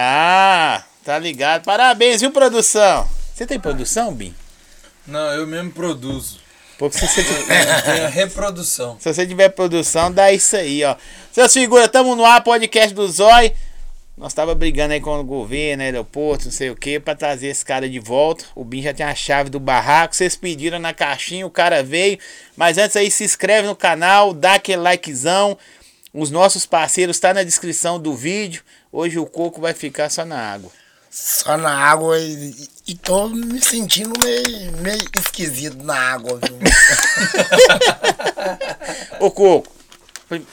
Ah, tá ligado. Parabéns, viu, produção? Você tem produção, Bim? Não, eu mesmo produzo. Porque se você, Tem a reprodução. se você tiver produção, dá isso aí, ó. Seus figuras, tamo no ar, podcast do Zói. Nós tava brigando aí com o governo, aeroporto, não sei o que, pra trazer esse cara de volta. O Bim já tem a chave do barraco. Vocês pediram na caixinha, o cara veio. Mas antes aí, se inscreve no canal, dá aquele likezão. Os nossos parceiros tá na descrição do vídeo. Hoje o coco vai ficar só na água. Só na água e, e tô me sentindo meio, meio esquisito na água, viu? Ô Coco,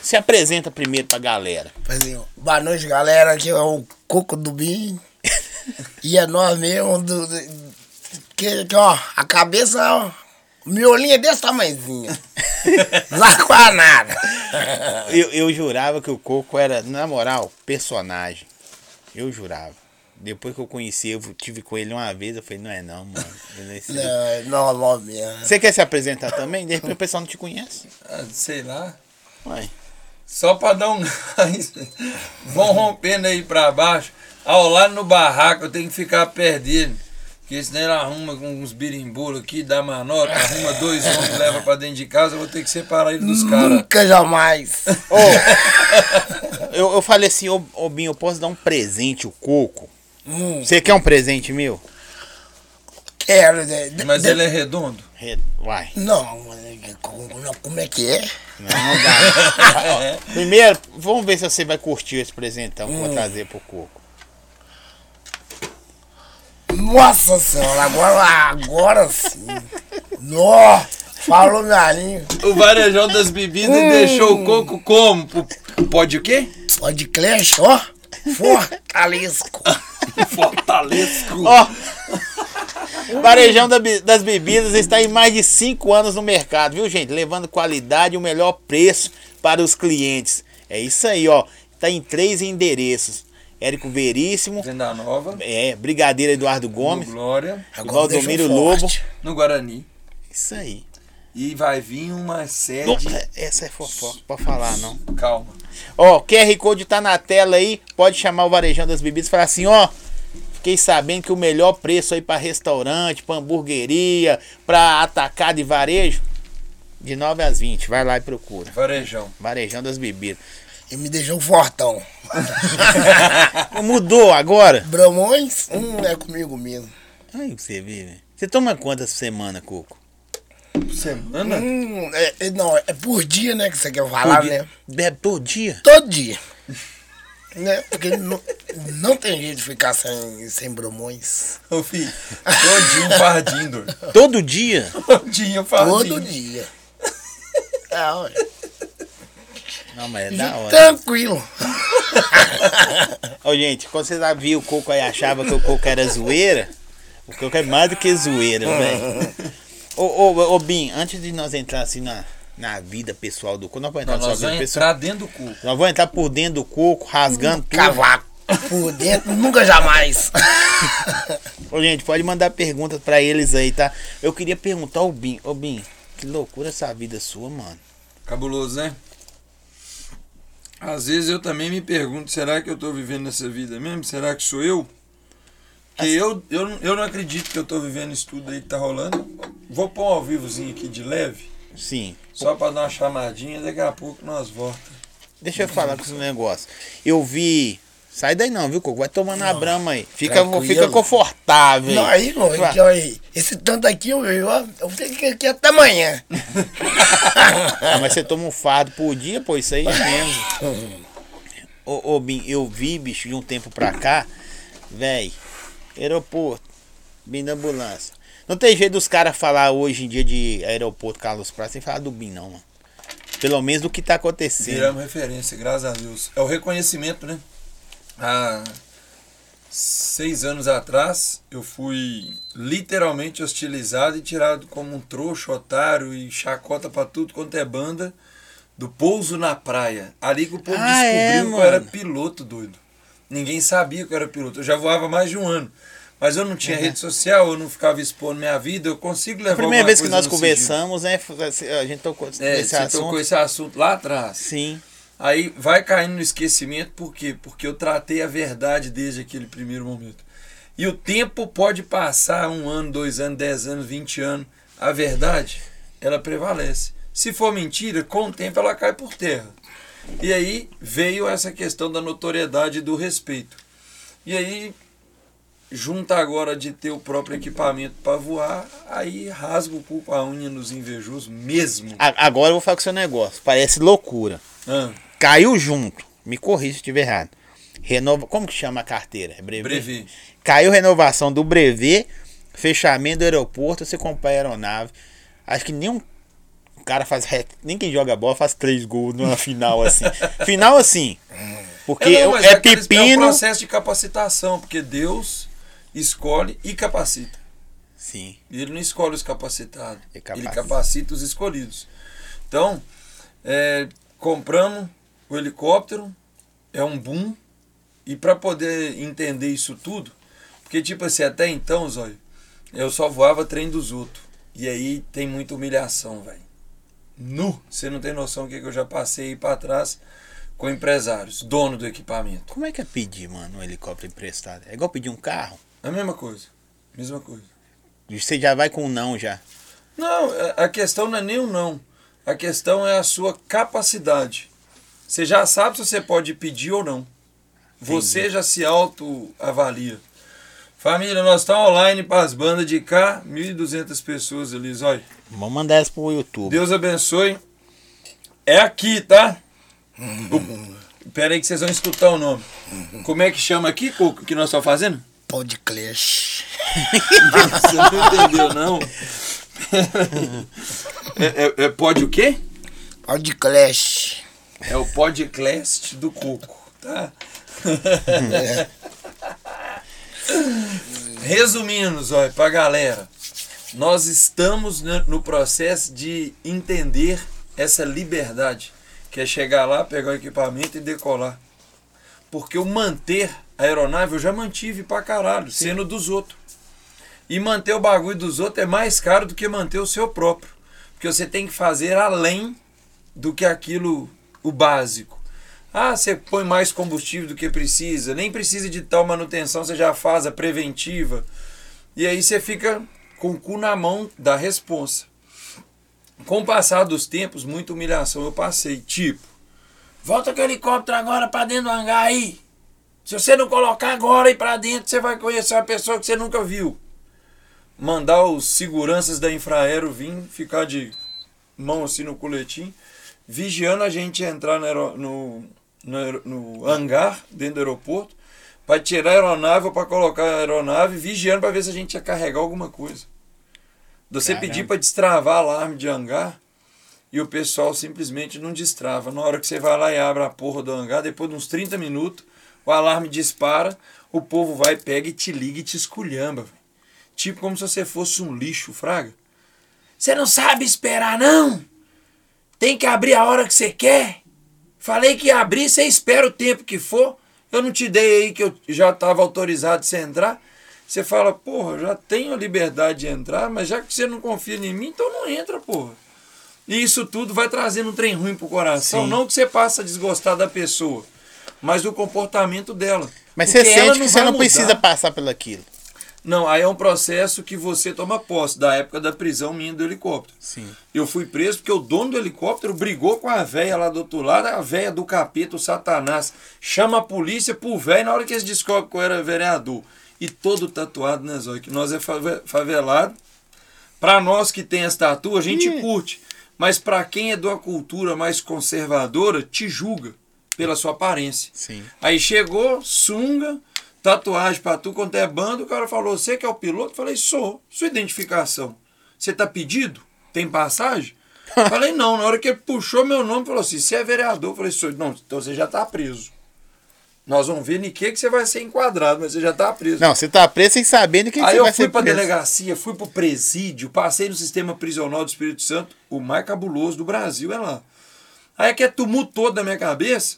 se apresenta primeiro pra galera. Fazer, boa noite, galera. Aqui é o Coco do Bim. E é nós mesmo. Do, do- que, que, ó, a cabeça, ó, o miolinho é desse tamanhozinho. Lá com a nada. Eu, eu jurava que o Coco era, na moral, personagem. Eu jurava. Depois que eu conheci, eu tive com ele uma vez, eu falei, não é não, mano. Ele é Não, é normal mesmo. Você quer se apresentar também? De repente o pessoal não te conhece. Ah, sei lá. Ué. Só pra dar um gás. Vão rompendo aí pra baixo. Ao lá no barraco eu tenho que ficar perto dele. Porque senão ele arruma com uns birimbulos aqui, dá manota, arruma dois homens, leva pra dentro de casa, eu vou ter que separar ele dos caras. Nunca jamais. Ô, eu, eu falei assim, ô, ô Binho, eu posso dar um presente, o Coco? Hum, Você quer um presente meu? quero. né? De- Mas de- ele é redondo? Re- Uai. Não, como, não, como é que é? Não, não dá. Primeiro, vamos ver se você vai curtir esse presentão que eu vou trazer pro Coco. Nossa senhora, agora, agora sim. Nó, falou minha língua. O varejão das bebidas deixou o coco como? Pode o quê? Pode clash, ó. Fortalesco. Fortalesco. Ó, o Varejão das Bebidas está em mais de 5 anos no mercado, viu, gente? Levando qualidade e o melhor preço para os clientes. É isso aí, ó. Tá em três endereços. Érico Veríssimo, Venda Nova, é, Brigadeiro Eduardo no Gomes, Glória, Agora Valdomiro Lobo. forte. no Guarani. Isso aí. E vai vir uma série. Opa, Essa é fofoca, pode falar não. Calma. Ó, QR Code tá na tela aí. Pode chamar o Varejão das Bebidas e falar assim, ó. Fiquei sabendo que o melhor preço aí pra restaurante, pra hamburgueria, pra atacado e varejo, de 9 às 20. Vai lá e procura. Varejão. Varejão das Bebidas. E me deixou fortão. Mudou agora? Bramões, hum, é comigo mesmo. Aí você vê, velho. Você toma quantas por semana, Coco? Semana? Hum, é, é- não, é por dia, né, que você quer falar, Por dia? né? Bebe todo dia? Todo dia. Né? Porque não, não tem jeito de ficar sem, sem bromões. Ô filho, todinho fardinho, doido. Todo dia? Todinho fardinho. Todo dia. É, olha. Não, mas é da hora. Tranquilo. Ô, gente, quando vocês viram o Coco aí achava que o Coco era zoeira, o Coco é mais do que zoeira, velho. Ô, ô, ô, Bim, antes de nós entrar assim na, na vida pessoal do Coco, nós vamos entrar Não, nós vamos entrar dentro do cu. Nós vamos entrar por dentro do Coco, rasgando tudo. Cavaco. Por dentro, nunca jamais. Ô, gente, pode mandar perguntas pra eles aí, tá? Eu queria perguntar ao Bim. Ô, Bim, que loucura essa vida sua, mano. Cabuloso, né? Às vezes eu também me pergunto, será que eu tô vivendo essa vida mesmo? Será que sou eu? Que eu, eu, não- eu não acredito que eu tô vivendo isso tudo aí que tá rolando. Vou pôr um ao vivozinho aqui de leve, Sim. só pra dar uma chamadinha, daqui a pouco nós voltamos. Deixa eu falar com esse negócio. Eu vi. Sai daí não, viu, Coco? Vai tomando a brama aí. Fica, Tranquilo. fica confortável. Não, aí, não, aqui, ó, aí. Esse tanto aqui, eu, eu, eu fico aqui até amanhã. Ah, mas você toma um fardo por dia, pô, isso aí é mesmo. ô, ô, Bim, eu vi, bicho, de um tempo pra cá, véi, aeroporto, Bim da ambulância. Não tem jeito dos caras falar hoje em dia de aeroporto Carlos Praça sem falar do Bim, não, mano. Pelo menos do que tá acontecendo. Viramos referência, graças a Deus. É o reconhecimento, né? Há seis anos atrás, eu fui literalmente hostilizado e tirado como um trouxa, otário e chacota pra tudo quanto é banda do pouso na praia. Ali que o povo Ah, é, descobriu que eu era piloto, doido. Ninguém sabia que eu era piloto. Eu já voava mais de um ano. Mas eu não Uhum. tinha rede social, eu não ficava expondo minha vida, eu consigo levar A primeira vez que nós no sigilo. conversamos, né, a gente tocou É, você assunto. tocou esse assunto lá atrás. Sim. Aí vai caindo no esquecimento, por quê? Porque eu tratei a verdade desde aquele primeiro momento. E o tempo pode passar um ano, dois anos, dez anos, vinte anos. A verdade, ela prevalece. Se for mentira, com o tempo ela cai por terra. E aí veio essa questão da notoriedade e do respeito. E aí, junta agora de ter o próprio equipamento para voar, aí rasga o cu com a unha nos invejosos mesmo. Agora eu vou falar com o seu negócio. Parece loucura. Ah, Caiu junto. Me corrija se estiver errado. Renova. Como que chama a carteira? É. Caiu renovação do brevet, fechamento do aeroporto, você compra a aeronave. Acho que nenhum cara faz. Nem quem joga bola faz três gols numa final assim. final assim. Porque É, não, mas é aqueles- É um pepino. processo de capacitação, porque Deus escolhe e capacita. Sim. E ele não escolhe os capacitados. Ele Ele capacita. capacita os escolhidos. Então, é, compramos o helicóptero, é um boom. E para poder entender isso tudo, porque tipo assim, até então, Zóio, eu só voava trem dos outros. E aí tem muita humilhação, velho. Nu! Você não tem noção do que, que eu já passei aí pra trás com empresários, dono do equipamento. Como é que é pedir, mano, um helicóptero emprestado? É igual pedir um carro? A mesma coisa. Mesma coisa. Você já vai com um não já. Não, a- questão não é nem o não. A questão é a sua capacidade. Você já sabe se você pode pedir ou não. Você já se autoavalia. Família, nós estamos online para as bandas de cá, 1.200 pessoas ali, olha. Vamos mandar essa pro YouTube. Deus abençoe. É aqui, tá? O- Pera aí que vocês vão escutar o nome. Como é que chama aqui, Coco, que nós estamos fazendo? Podcast. Você não entendeu, não? É, é, é pod o quê? Podcast. É o podcast do Coco, tá? Resumindo, Zói, pra galera, nós estamos no processo de entender essa liberdade, que é chegar lá, pegar o equipamento e decolar. Porque o manter a aeronave eu já mantive pra caralho, sendo dos outros. E manter o bagulho dos outros é mais caro do que manter o seu próprio. Porque você tem que fazer além do que aquilo, o básico. Ah, você põe mais combustível do que precisa, nem precisa de tal manutenção, você já faz a preventiva. E aí você fica com o cu na mão da responsa. Com o passar dos tempos, muita humilhação eu passei. Tipo, volta o helicóptero agora para dentro do hangar aí. Se você não colocar agora aí para dentro, você vai conhecer uma pessoa que você nunca viu. Mandar os seguranças da Infraero vir ficar de mão assim no coletinho, vigiando a gente entrar no, no, no, no hangar dentro do aeroporto, para tirar a aeronave ou para colocar a aeronave, vigiando para ver se a gente ia carregar alguma coisa. Você Caramba. pedir para destravar alarme de hangar e o pessoal simplesmente não destrava. Na hora que você vai lá e abre a porra do hangar, depois de uns 30 minutos, o alarme dispara, o povo vai, pega e te liga e te esculhamba. Tipo como se você fosse um lixo, fraga. Você não sabe esperar, não? Tem que abrir a hora que você quer? Falei que ia abrir, você espera o tempo que for. Eu não te dei aí que eu já estava autorizado de você entrar. Você fala, porra, já tenho a liberdade de entrar, mas já que você não confia em mim, então não entra, porra. E isso tudo vai trazendo um trem ruim pro coração. Sim. Não que você passa a desgostar da pessoa, mas do comportamento dela. Mas Porque você sente que você não mudar. precisa passar pelo aquilo. Não, aí é um processo que você toma posse, da época da prisão minha do helicóptero. Sim. Eu fui preso porque o dono do helicóptero brigou com a véia lá do outro lado, a véia do capeta, o satanás. Chama a polícia pro velho na hora que eles descobrem que eu era vereador. E todo tatuado, né, Zóio? Que nós é fave- favelado. Pra nós que tem as tatu, a gente Ih. curte. Mas pra quem é de uma cultura mais conservadora, te julga pela sua aparência. Sim. Aí chegou, sunga, tatuagem pra tu, quanto é banda, o cara falou, você que é o piloto? Eu falei, sou. Sua identificação. Você tá pedido? Tem passagem? Eu falei, não. Na hora que ele puxou meu nome, falou assim, você é vereador? Eu falei, sou. Não, então você já tá preso. Nós vamos ver em que, que você vai ser enquadrado, mas você já tá preso. Não, você tá preso sem saber do que, que Aí você eu vai fui ser pra preso. delegacia, fui pro presídio, passei no sistema prisional do Espírito Santo, o mais cabuloso do Brasil é lá. Aí que é tumulto todo da minha cabeça,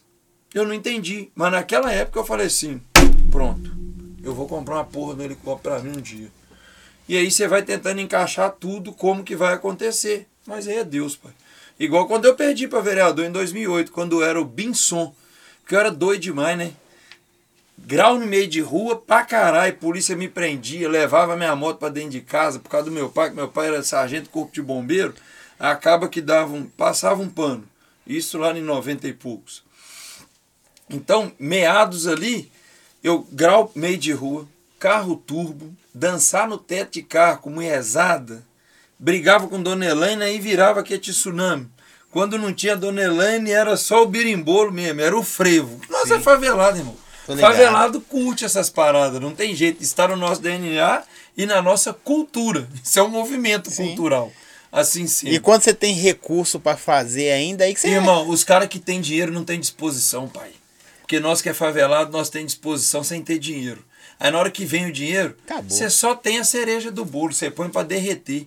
eu não entendi. Mas naquela época eu falei assim, pronto, eu vou comprar uma porra do helicóptero pra mim um dia. E aí você vai tentando encaixar tudo como que vai acontecer. Mas aí é Deus, pai. Igual quando eu perdi para vereador em 2008, quando era o Binson. Porque eu era doido demais, né? Grau no meio de rua, pra caralho, polícia me prendia, levava minha moto para dentro de casa por causa do meu pai, que meu pai era sargento corpo de bombeiro. Acaba que dava um, passava um pano. Isso lá em 90 e poucos. Então, meados ali, eu grau meio de rua, carro turbo, dançar no teto de carro com mulherzada, brigava com Dona Elaine e virava que tsunami. Quando não tinha Dona Elaine, era só o birimbolo mesmo, era o frevo. Nós é favelado, irmão. Favelado curte essas paradas, não tem jeito. Está no nosso DNA e na nossa cultura. Isso é um movimento sim. cultural. Assim sim. E quando você tem recurso para fazer ainda, aí que você. Irmão, os caras que têm dinheiro não têm disposição, pai. Porque nós que é favelado, nós temos disposição sem ter dinheiro. Aí na hora que vem o dinheiro, Acabou. você só tem a cereja do bolo, você põe para derreter.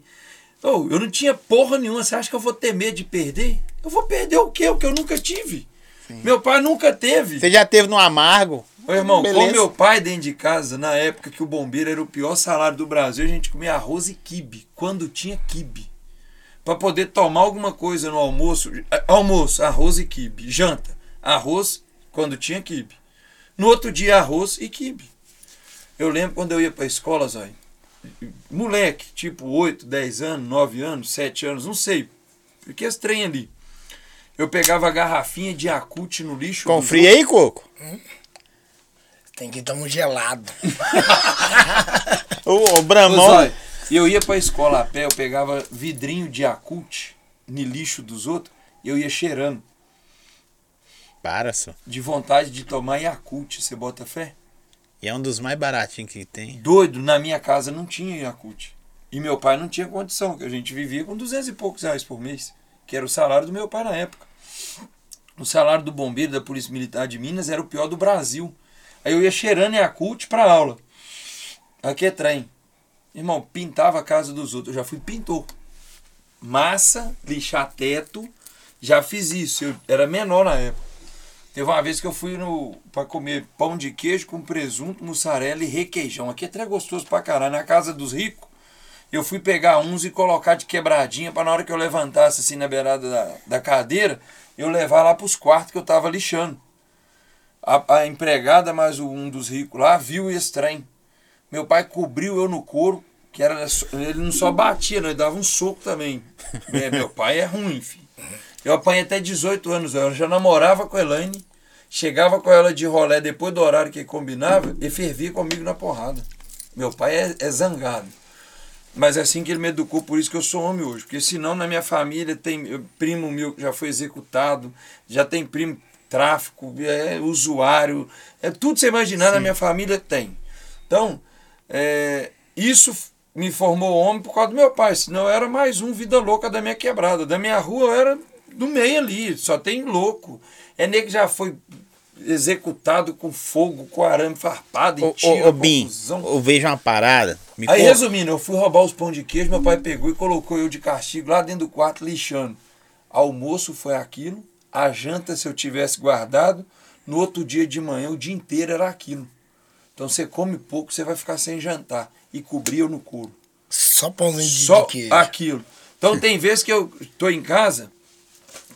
Oh, eu não tinha porra nenhuma, você acha que eu vou ter medo de perder? Eu vou perder o quê? O que eu nunca tive. Sim. Meu pai nunca teve. Você já teve no amargo? Ô, irmão, Beleza. com meu pai dentro de casa, na época que o bombeiro era o pior salário do Brasil, a gente comia arroz e quibe, quando tinha quibe. Para poder tomar alguma coisa no almoço, é, almoço, arroz e quibe. Janta, arroz quando tinha quibe. No outro dia, arroz e quibe. Eu lembro quando eu ia para a escola, Zói, moleque, tipo 8, 10 anos, 9 anos, 7 anos, não sei. Porque esse trem ali. Eu pegava a garrafinha de acute no lixo. Confria aí, Coco? Hum? Tem que estar um gelado. o, o Bramão. Eu ia pra escola a pé, eu pegava vidrinho de acute no lixo dos outros e eu ia cheirando. Para, só. De vontade de tomar Yakult, você bota fé? E é um dos mais baratinhos que tem. Doido, na minha casa não tinha Yakult. E meu pai não tinha condição, que a gente vivia com 200 e poucos reais por mês, que era o salário do meu pai na época. O salário do bombeiro da Polícia Militar de Minas era o pior do Brasil. Aí eu ia cheirando Yakult pra aula. Aqui é trem. Irmão, pintava a casa dos outros. Eu já fui pintor. Massa, lixar teto. Já fiz isso. Eu era menor na época. Teve uma vez que eu fui no para comer pão de queijo com presunto, mussarela e requeijão. Aqui é até gostoso pra caralho. Na casa dos ricos, eu fui pegar uns e colocar de quebradinha para na hora que eu levantasse assim na beirada da, da cadeira, eu levar lá pros quartos que eu tava lixando. A, a empregada, mais um dos ricos lá, viu esse trem. Meu pai cobriu eu no couro, que era ele não só batia, não, ele dava um soco também. É, meu pai é ruim, filho. Eu apanhei até 18 anos, eu já namorava com a Elaine, chegava com ela de rolé depois do horário que combinava e fervia comigo na porrada. Meu pai é, é zangado. Mas é assim que ele me educou, por isso que eu sou homem hoje. Porque senão na minha família tem primo meu que já foi executado, já tem primo tráfico, é usuário, é tudo você imaginar Sim. na minha família tem. Então, é, isso me formou homem por causa do meu pai, senão eu era mais um vida louca da minha quebrada. Da minha rua eu era do meio ali, só tem louco. É nego que já foi executado com fogo, com arame farpado e tira, ô, Bim, eu vejo uma parada. Aí, resumindo, eu fui roubar os pão de queijo, meu pai pegou e colocou eu de castigo lá dentro do quarto lixando. Almoço foi aquilo, a janta, se eu tivesse guardado, no outro dia de manhã, o dia inteiro era aquilo. Então você come pouco, você vai ficar sem jantar. E cobria no couro. Só pãozinho de, Só de queijo. aquilo. Então tem vezes que eu tô em casa,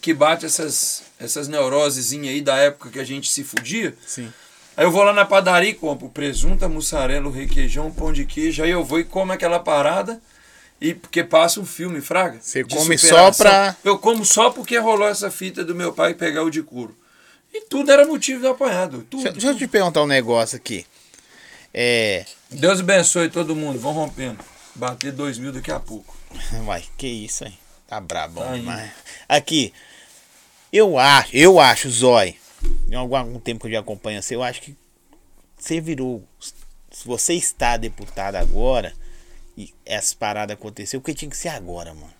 que bate essas, essas neuroses aí da época que a gente se fudia. Sim. Aí eu vou lá na padaria e compro presunto, mussarela, requeijão, pão de queijo. Aí eu vou e como aquela parada. E porque passa um filme, Fraga. Você come superação. só pra. Eu como só porque rolou essa fita do meu pai pegar o de couro. E tudo era motivo do apanhado. Tudo, deixa, deixa eu te perguntar um negócio aqui. É. Deus abençoe todo mundo. Vão rompendo. Bater dois mil daqui a pouco. Vai, que isso, hein? Tá brabo tá demais. Aqui. Eu acho, eu acho, Zói. Em algum, algum tempo que eu já acompanho você, eu acho que você virou. Se você está deputado agora e essa parada aconteceu, porque tinha que ser agora, mano.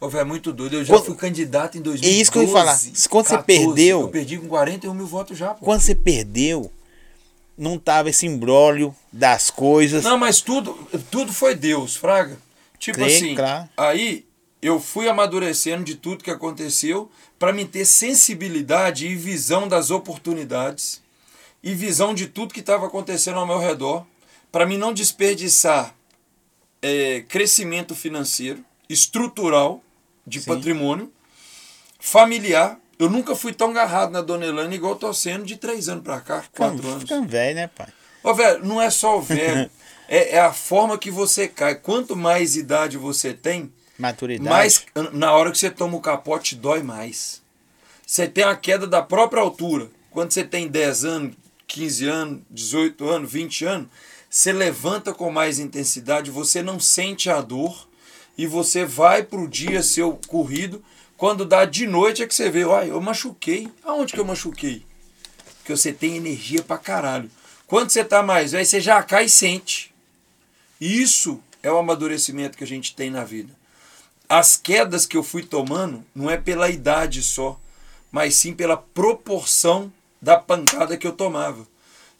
Ô, é muito doido. Eu já quando, fui candidato em 2012. É isso que eu ia falar. Quando 14, você perdeu. Eu perdi com 41 mil votos já, pô. Quando você perdeu, não tava esse imbróglio das coisas. Não, mas tudo, tudo foi Deus, Fraga. Tipo Crê, assim, claro. aí eu fui amadurecendo de tudo que aconteceu para me ter sensibilidade e visão das oportunidades e visão de tudo que estava acontecendo ao meu redor, para mim não desperdiçar é, crescimento financeiro, estrutural, de Sim. patrimônio, familiar. Eu nunca fui tão agarrado na Dona Elane igual eu tô sendo de três anos pra cá, quatro Ficando, anos. ficando velho, né, pai? Ô, velho, não é só o velho. é, é a forma que você cai. Quanto mais idade você tem, Maturidade. mais na hora que você toma o capote, dói mais. Você tem a queda da própria altura. Quando você tem 10 anos, 15 anos, 18 anos, 20 anos, você levanta com mais intensidade, você não sente a dor e você vai pro dia seu corrido. Quando dá de noite é que você vê, uai, eu machuquei. Aonde que eu machuquei? Porque você tem energia pra caralho. Quando você tá mais velho, você já cai e sente. Isso é o amadurecimento que a gente tem na vida. As quedas que eu fui tomando não é pela idade só, mas sim pela proporção da pancada que eu tomava.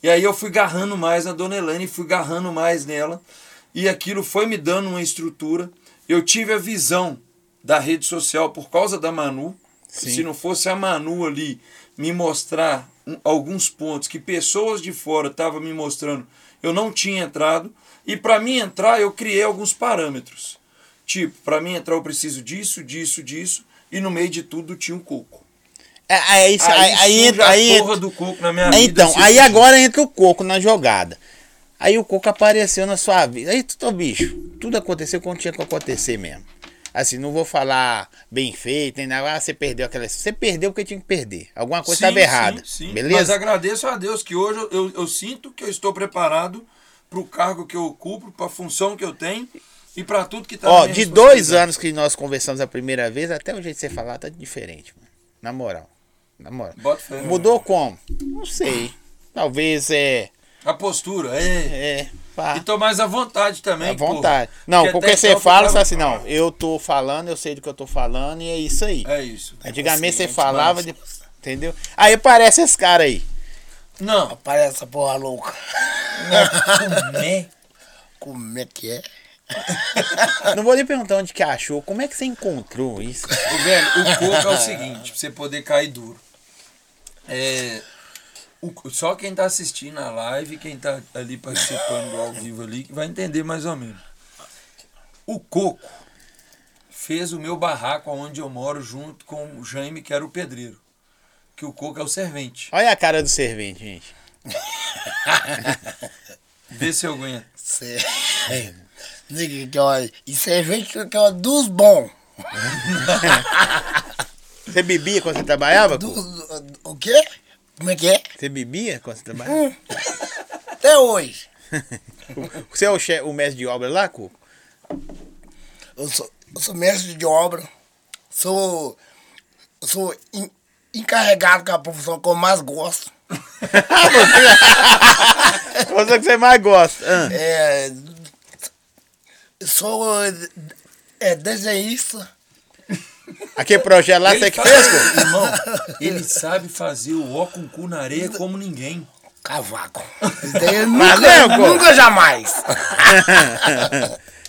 E aí eu fui garrando mais na Dona Elane, fui garrando mais nela, e aquilo foi me dando uma estrutura. Eu tive a visão da rede social por causa da Manu. Se não fosse a Manu ali me mostrar alguns pontos que pessoas de fora estavam me mostrando, eu não tinha entrado. E para mim entrar, eu criei alguns parâmetros. Tipo, para mim entrar eu preciso disso, disso, disso, e no meio de tudo tinha um coco. É, é isso, aí, aí, entra- a aí, porra entra- do coco na minha vida. Então, assim, aí agora entra o coco na jogada. Aí o coco apareceu na sua vida. Aí, tu, bicho, tudo aconteceu quando tinha que acontecer mesmo. Assim, não vou falar bem feito, nem nada. Ah, você perdeu aquela. Você perdeu porque tinha que perder. Alguma coisa estava errada. sim, sim. Mas Beleza? agradeço a Deus que hoje eu, eu, eu sinto que eu estou preparado para o cargo que eu ocupo, para a função que eu tenho e para tudo que está Ó, de dois anos que nós conversamos a primeira vez, até o jeito de você falar tá diferente, mano. Na moral. Na moral. Bota fé. Mudou como? Não sei. Talvez é. A postura, é. É. Pá. E tô mais à vontade também. À vontade. porra. Não, Porque porque você então fala, você assim, não, eu tô falando, eu sei do que eu tô falando e é isso aí. É isso. Antigamente você consciente, falava, de- entendeu? Aí aparece esse cara aí. Não. Parece essa porra louca. Né? Como é que é? Não vou nem perguntar onde que achou, como é que você encontrou isso? Ô, velho, o coco é o seguinte, pra você poder cair duro. É, o- só quem tá assistindo a live, quem tá ali participando do ao vivo ali, vai entender mais ou menos. O coco fez o meu barraco onde eu moro junto com o Jaime, que era o pedreiro. Que o coco é o servente. Olha a cara do servente, gente. Vê se eu aguento. Cê... Diga que, ó, e cerveja que é dos bons. Você bebia quando você trabalhava? Do, Cu? do- o quê? Como é que é? Você bebia quando você trabalhava? Até hoje. Você é o, che- o mestre de obra lá, Cu? Eu sou, eu sou mestre de obra. Sou, sou en- encarregado com a profissão que eu mais gosto. Qual é que você mais gosta? Ah, É, sou é, desenhista. Aquele projeto lá, você que fez, Cu? Irmão, ele sabe fazer o ó com cu na areia como ninguém. Cavaco. Nunca, pô. nunca jamais.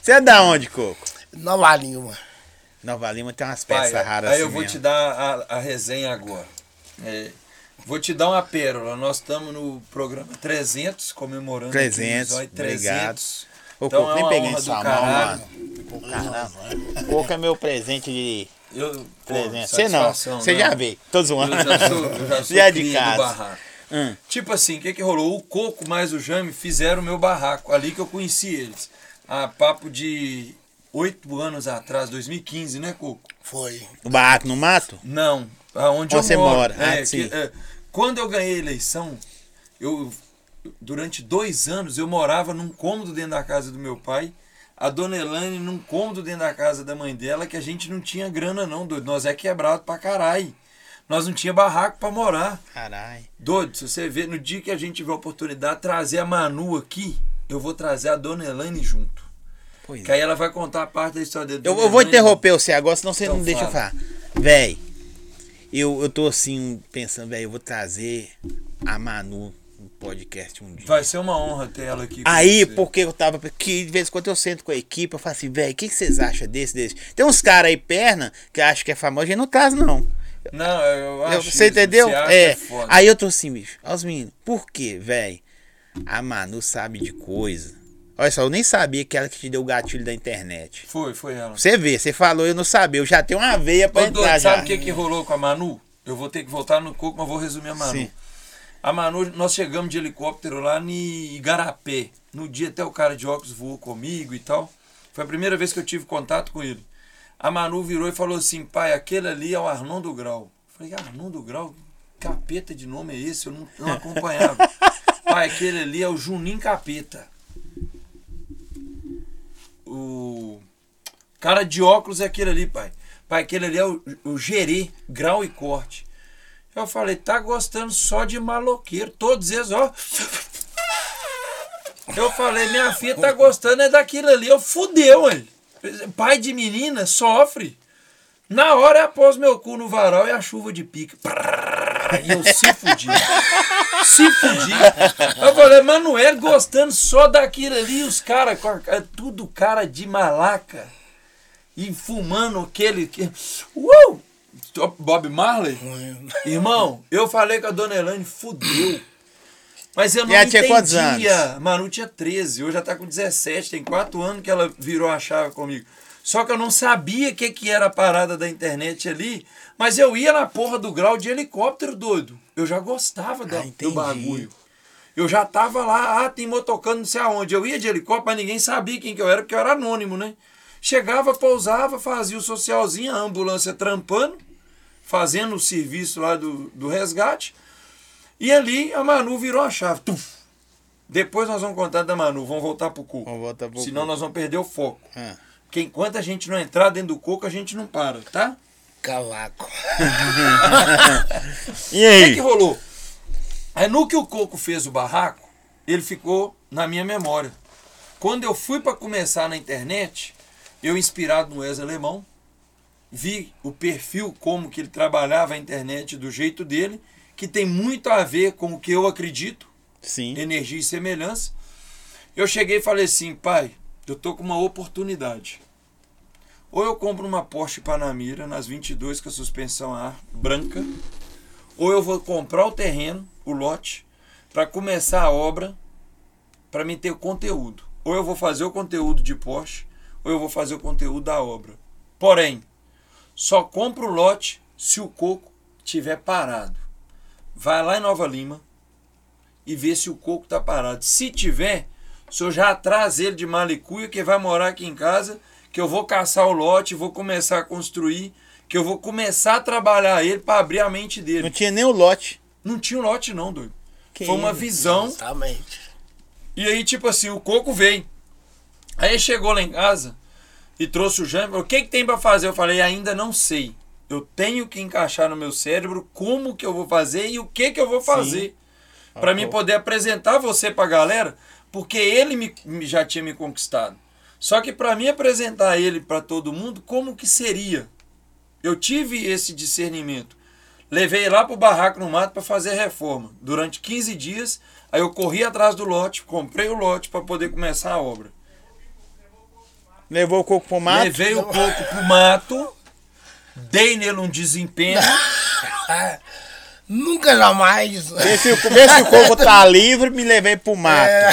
Você é da onde, Coco? Nova Lima. Nova Lima tem umas Pai, peças raras aí assim eu vou mesmo. te dar a, a resenha agora. É, vou te dar uma pérola. Nós estamos no programa 300, comemorando. aqui no 300, Zóio, obrigado. Ô, Então Coco, é nem uma peguei em sua mão, caralho. mano. Pô, caramba. Coco é meu presente de Eu, presente. Você não, você não. já veio. Tô zoando. Eu já sou, eu já sou Já é de casa. barraco. Hum. Tipo assim, o que que rolou? O Coco mais o Jame fizeram o meu barraco. Ali que eu conheci eles. Há papo de oito anos atrás, 2015, né, Coco? Foi. O barraco no mato? Não, aonde Você eu moro. mora. Ah, É, sim. que, é, quando eu ganhei a eleição, eu durante dois anos eu morava num cômodo dentro da casa do meu pai, a dona Elane num cômodo dentro da casa da mãe dela, que a gente não tinha grana não, doido. Nós é quebrado pra caralho. Nós não tinha barraco pra morar. Caralho. Doido, se você ver, no dia que a gente tiver a oportunidade de trazer a Manu aqui, eu vou trazer a dona Elane junto. Pois Que aí ela vai contar a parte da história dele. Eu, eu vou interromper você agora, senão você Então não deixa eu fala. falar. Véi, eu, eu tô assim, pensando, véi, eu vou trazer a Manu no podcast um dia. Vai ser uma honra ter ela aqui. Aí, porque eu tava. Que de vez em quando eu sento com a equipe, eu falo assim, velho, o que, que vocês acham desse, desse? Tem uns caras aí, perna, que acham que é famoso, a gente não traz, não. Não, eu acho. Eu- isso, você entendeu? Você É. foda. Aí eu tô assim, bicho. Olha os meninos. Por quê, velho? A Manu sabe de coisa. Olha só, eu nem sabia que ela que te deu o gatilho da internet. Foi, foi ela. Você vê, você falou, eu não sabia. Eu já tenho uma veia pra Ô, doido, entrar já. sabe o que, que rolou com a Manu? Eu vou ter que voltar no coco, mas vou resumir a Manu. Sim. A Manu, nós chegamos de helicóptero lá em Igarapé. No dia até o cara de óculos voou comigo e tal. Foi a primeira vez que eu tive contato com ele. A Manu virou e falou assim, pai, aquele ali é o Arnon do Grau. Eu falei, Arnon do Grau? Capeta de nome é esse? Eu não, não acompanhava. pai, aquele ali é o Juninho Capeta. O cara de óculos é aquele ali, pai. Pai, aquele ali é o, o Gerê, grau e corte. Eu falei, tá gostando só de maloqueiro. Todos eles, ó. Eu falei, minha filha tá gostando é daquilo ali. Eu fudeu, ele. Pai de menina sofre. Na hora após meu cu no varal e a chuva de pica. E eu se fudi. Se fudi. Eu falei, Manuel gostando só daquilo ali. Os caras, tudo cara de malaca. E fumando aquele. que- Uou! Bob Marley? Irmão, eu falei com a dona Elaine, fudeu. Mas eu não E ela tinha quantos entendia. Manu tinha 13, hoje já tá com 17, tem 4 anos que ela virou a chave comigo. Só que eu não sabia o que, que era a parada da internet ali, mas eu ia na porra do grau de helicóptero, doido. Eu já gostava da- Ah, do bagulho. Eu já tava lá, ah, tem motocando não sei aonde. Eu ia de helicóptero, mas ninguém sabia quem que eu era, porque eu era anônimo, né? Chegava, pousava, fazia o socialzinho, a ambulância trampando, fazendo o serviço lá do, do resgate. E ali a Manu virou a chave. Tuf. Depois nós vamos contar da Manu, vamos voltar pro cu. Vamos voltar pro Senão cu. nós vamos perder o foco. Ah. Porque enquanto a gente não entrar dentro do coco, a gente não para, tá? Cavaco. E O que, aí? que rolou? Aí no que o Coco fez o barraco, ele ficou na minha memória. Quando eu fui para começar na internet, eu inspirado no Wesley Alemão, vi o perfil, como que ele trabalhava a internet do jeito dele, que tem muito a ver com o que eu acredito, Sim. energia e semelhança. Eu cheguei e falei assim, pai, eu tô com uma oportunidade. Ou eu compro uma Porsche Panamera nas 22 com a suspensão a ar branca, ou eu vou comprar o terreno, o lote, para começar a obra, para me ter o conteúdo. Ou eu vou fazer o conteúdo de Porsche, ou eu vou fazer o conteúdo da obra. Porém, só compro o lote se o coco tiver parado. Vai lá em Nova Lima e vê se o coco tá parado. Se tiver, o senhor já traz ele de Malicuia que vai morar aqui em casa, que eu vou caçar o lote, vou começar a construir, que eu vou começar a trabalhar ele para abrir a mente Não dele. tinha nem o lote. Não tinha um lote não, doido. Que Foi uma visão Exatamente. e aí, tipo assim, o coco veio. Aí chegou lá em casa e trouxe o jam. falou, O que, que tem pra fazer? Eu falei, ainda não sei. Eu tenho que encaixar no meu cérebro como que eu vou fazer e o que que eu vou fazer. Pra mim poder apresentar você pra galera, porque ele me, já tinha me conquistado. Só que pra mim apresentar ele pra todo mundo, como que seria? Eu tive esse discernimento. Levei lá pro barraco no mato para fazer reforma. Durante 15 dias, aí eu corri atrás do lote, comprei o lote para poder começar a obra. Levou o coco pro mato. Levei o coco pro mato, dei nele um desempenho. Nunca jamais. Vê se, o- vê se o coco tá livre, me levei pro mato. É.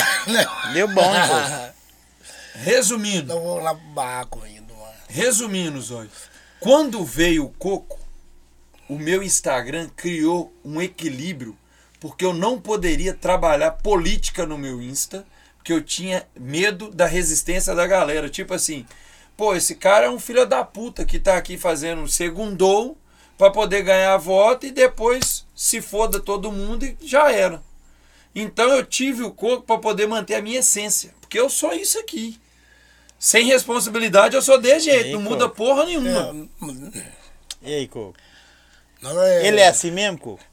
Deu bom, hein, coco? Resumindo, Eu vou lá pro barraco ainda, mano. resumindo, Zóio. Quando veio o coco, o meu Instagram criou um equilíbrio, porque eu não poderia trabalhar política no meu Insta, porque eu tinha medo da resistência da galera. Tipo assim, pô, esse cara é um filho da puta que tá aqui fazendo segundou pra poder ganhar voto e depois se foda todo mundo e já era. Então eu tive o coco pra poder manter a minha essência, porque eu sou isso aqui. Sem responsabilidade eu sou desse jeito, Aí, não muda Coco. porra nenhuma. E aí, coco? É, Ele é assim mesmo, coco?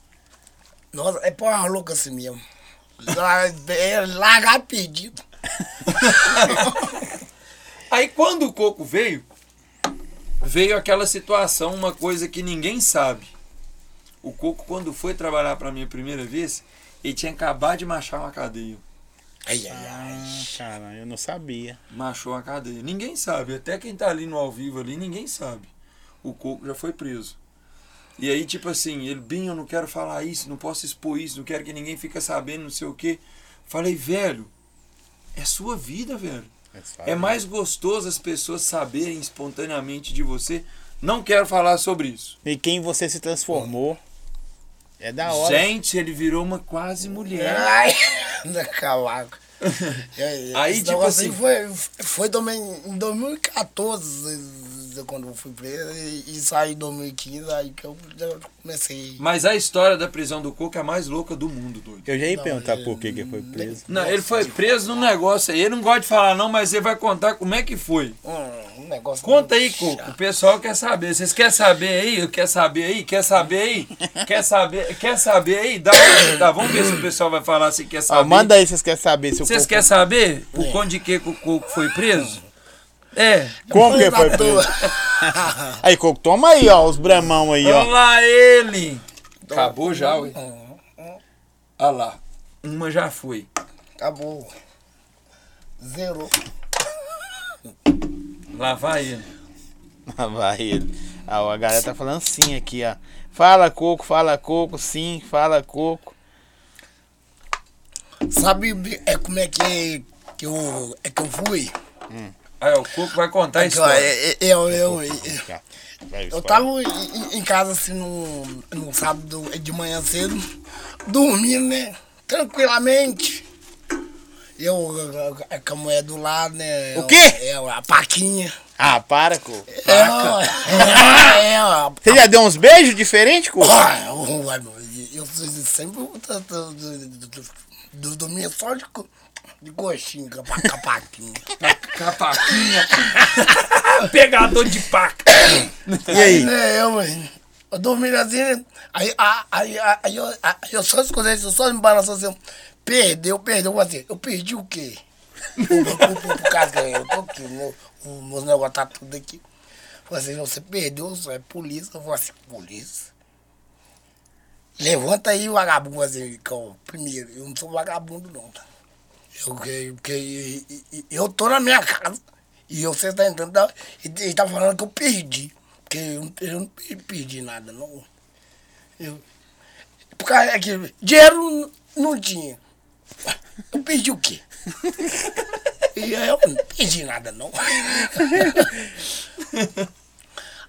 Nós é porra louca assim mesmo. Lá- largar pedido. Aí quando o coco veio, veio aquela situação, uma coisa que ninguém sabe. O coco, quando foi trabalhar pra mim a primeira vez, ele tinha acabado de machar uma cadeia. Ai, ai, ai. Ah, cara, eu não sabia. Machou a cadeia. Ninguém sabe, até quem tá ali no ao vivo ali, ninguém sabe. O coco já foi preso. E aí, tipo assim, ele, bem, eu não quero falar isso, não posso expor isso, não quero que ninguém fique sabendo, não sei o quê. Falei, velho, é sua vida, velho. É mais gostoso as pessoas saberem espontaneamente de você. Não quero falar sobre isso. E quem você se transformou. É da hora. Gente, ele virou uma quase mulher. Ai, da cavaco. Aí, Esse tipo assim- Foi, foi em 2014 quando eu fui preso e, e saí em 2015, aí que eu, eu comecei. Mas a história da prisão do Coco é a mais louca do mundo, doido. Eu já ia Não, perguntar é- por que, que foi preso. Não, ele foi preso num negócio aí. Ele não gosta de falar, não, mas ele vai contar como é que foi. Um, um negócio Conta aí, Coco. O pessoal quer saber. Vocês querem saber aí? Quer saber aí? Quer saber aí? Quer saber? Quer saber aí? Dá, dá, vamos ver se o pessoal vai falar se quer Ó, saber. manda aí se vocês querem saber se o Vocês querem saber por É. conta de que que o Coco foi preso? É. Como que Foi preso? Aí, Coco, toma aí, ó, os bramão aí, Olha ó. lá ele! Acabou já, ué. Olha lá. Uma já foi. Acabou. Zerou. Lá vai ele. Lá vai ele. Ah, ó, a galera tá falando sim aqui, ó. Fala, Coco, fala, Coco, sim, fala, Coco. Sabe é, como é que, que, eu, é que eu fui? Aí, ó, o Coco vai contar a história. é- é- eu, eu, eu, eu tava em, casa assim no, no sábado de manhã cedo, dormindo, né? Tranquilamente. Eu, a- com a mulher do lado, né? O quê? É, a Paquinha. Ah, para, Coco. É, é, é, Você já deu uns beijos diferentes? Ah, eu, eu sou sempre do, do, só de, de coxinha com a pa- com a Paquinha. Capaquinha. Pegador de paca. E aí? né, eu, mano, eu dormindo assim, né? aí, a- aí, aí, aí, eu, aí eu só escutei, eu só me balançou assim, perdeu, perdeu, assim, eu perdi o quê? Por, causa que eu tô aqui, meu, o meus negócios tá tudo aqui. Falei assim, você perdeu, só é polícia. Eu falei assim, polícia? Levanta aí, vagabundo, assim, eu, primeiro, eu não sou vagabundo não, tá? Eu, que- que- eu tô na minha casa e você está entrando tá, e ele tá falando que eu perdi. Porque eu, eu não per- perdi nada, não. Eu, por causa que dinheiro não, tinha. Eu perdi o quê? E eu não perdi nada, não.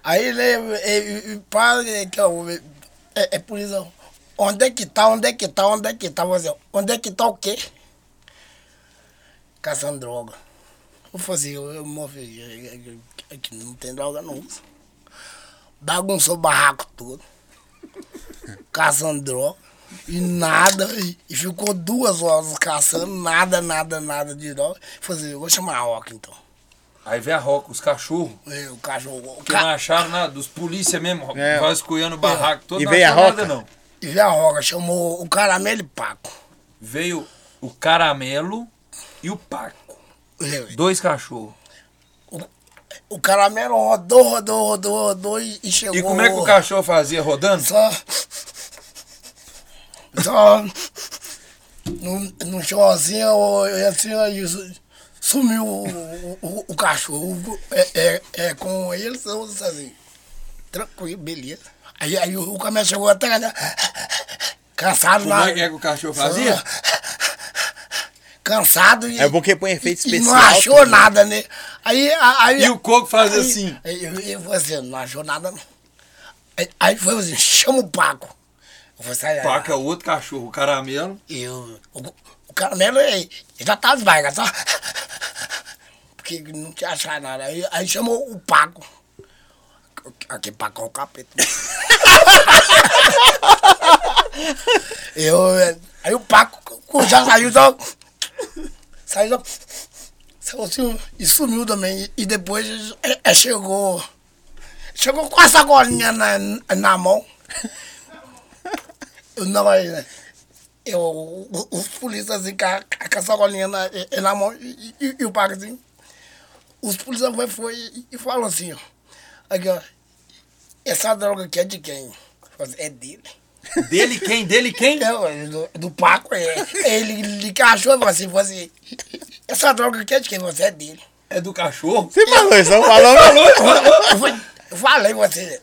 Aí ele, ele, ele para, que eu, é, é por isso, onde é que tá, onde é que tá, onde é que tá, você, onde é que tá o quê? Caçando droga. Eu falei assim, eu, é- é- é que não tem droga não. Bagunçou o barraco todo. Caçando droga. E nada, e, e ficou duas horas caçando, nada, nada, nada de droga. Assim, eu vou chamar a Roca então. Aí vem a Roca, os cachorros. E o cachorro. O Que ca... não acharam nada, dos polícia mesmo, É. vasculhando o barraco todo. E não veio a Roca? nada, não. E veio a Roca, chamou o caramelo e Paco. Veio o caramelo e o Paco. Dois cachorros. O caramelo rodou, rodou, rodou, rodou e, e chegou. E como é que o cachorro fazia rodando? Só. Só. No, no chão assim, aí su- sumiu o, o, o cachorro. É, é, é com ele, são assim. Tranquilo, beleza. Aí, aí o caminhão chegou até né, cansado Como lá. é que, é que o cachorro fazia? Cansado e. É bom que põe efeito e- e especial. não achou tudo. nada, né? Aí, a- aí, E o coco fazia aí, assim. Aí, eu, eu falei assim, não achou nada não. Aí, aí foi assim, chama o Paco. Eu falei assim, O Paco é o outro cachorro, o caramelo. eu, o, o caramelo ele já tá desvairado, só. Porque não tinha achado nada. Aí, aí chamou o Paco. Aqui, é o capeta. eu, aí o Paco já saiu só. Saiu só. Saiu e sumiu também. E depois é, chegou. Chegou com a sacolinha na, na mão. Eu não, eu, o- os polícias assim, com com a sacolinha na, na mão e, e, e o Paco assim. Os policiais foi, foi e- e falou assim, ó. Aqui, ó. Essa droga aqui é de quem? É dele. Dele quem? Dele quem? É, ué, do, do Paco, é. Ele, ele cachou e falou assim, falou assim, essa droga aqui é de quem? Você é dele. É do cachorro? Você falou isso, não falou? não? Eu, falei- eu falei, você,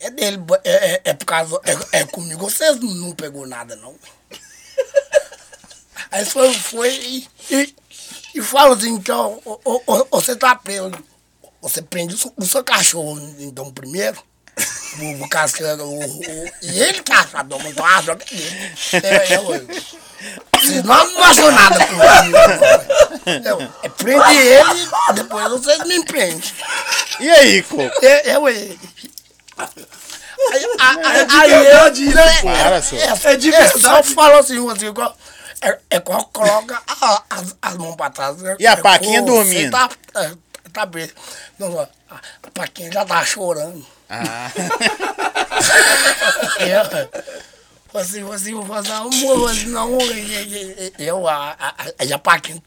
é dele, é, é, é por causa, é, é comigo, vocês não pegou nada, não. Aí foi, foi e, e, e fala assim, então, você tá preso. Você prende o o seu cachorro, então, primeiro. O, o casqueiro, o, o, e ele caçador, então a droga é dele. É, é, ué. Vocês não, não achou nada com ele. É, é, prende ele, depois vocês me prendem. E aí, Coco? É, é, ué. Aí, a- a- É de aí verdade eu- senhor. é, É de é, Só verdade. falou assim, assim, igual- é, é qual coloca a- as, as mãos pra trás. né? E a É, Paquinha pô, dormindo? Tá, é, tá preso. Não, a, a Paquinha já tá chorando. Ah. É, Assim, assim, assim, amor, não, eu, eu, a, a, a,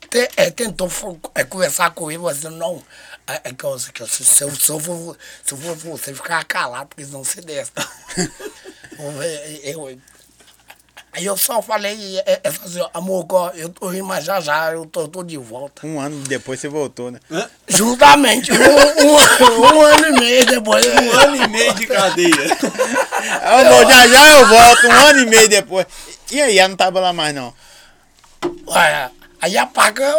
te, é, tentou é, conversar comigo, assim, não, é, é que, eu, que eu, se, se, eu, se, eu for, se eu for você ficar calado, porque senão você desce. Eu- eu- Aí eu só falei, é, é, assim, amor, ó, eu tô indo, mas já já eu tô, tô de volta. Um ano depois você voltou, né? Justamente, um, um, um ano e meio depois. Um ano e meio de cadeia. Bom, já já eu volto, um ano e meio depois. E aí, ela não tava lá mais, não. Olha, aí a Paca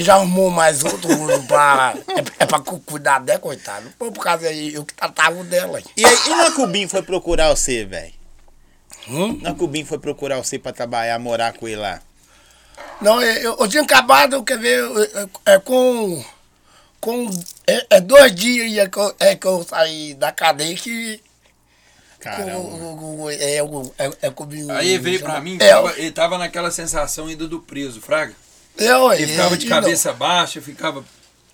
já arrumou mais outro pra. É, é pra cu- cuidar dela, coitado. Foi por causa aí, eu que tratava o dela. E aí, e na Cubim foi procurar você, velho? Hum? Na Cubim foi procurar você pra trabalhar, morar com ele lá. Não, eu, eu, eu tinha acabado, quer ver, é, é com. Com. É, é dois dias é que, eu, é que eu saí da cadeia que. Caramba. é, é, é comigo. Aí ele veio pra mim, É, tava- ele tava naquela sensação ainda do preso, Fraga. eu, Ele ficava de e não. cabeça baixa, ficava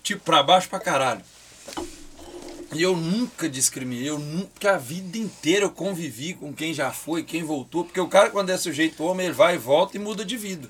tipo pra baixo pra caralho. E eu nunca discriminei, eu nunca, a vida inteira eu convivi com quem já foi, quem voltou, porque o cara quando é sujeito homem, ele vai e volta e muda de vida.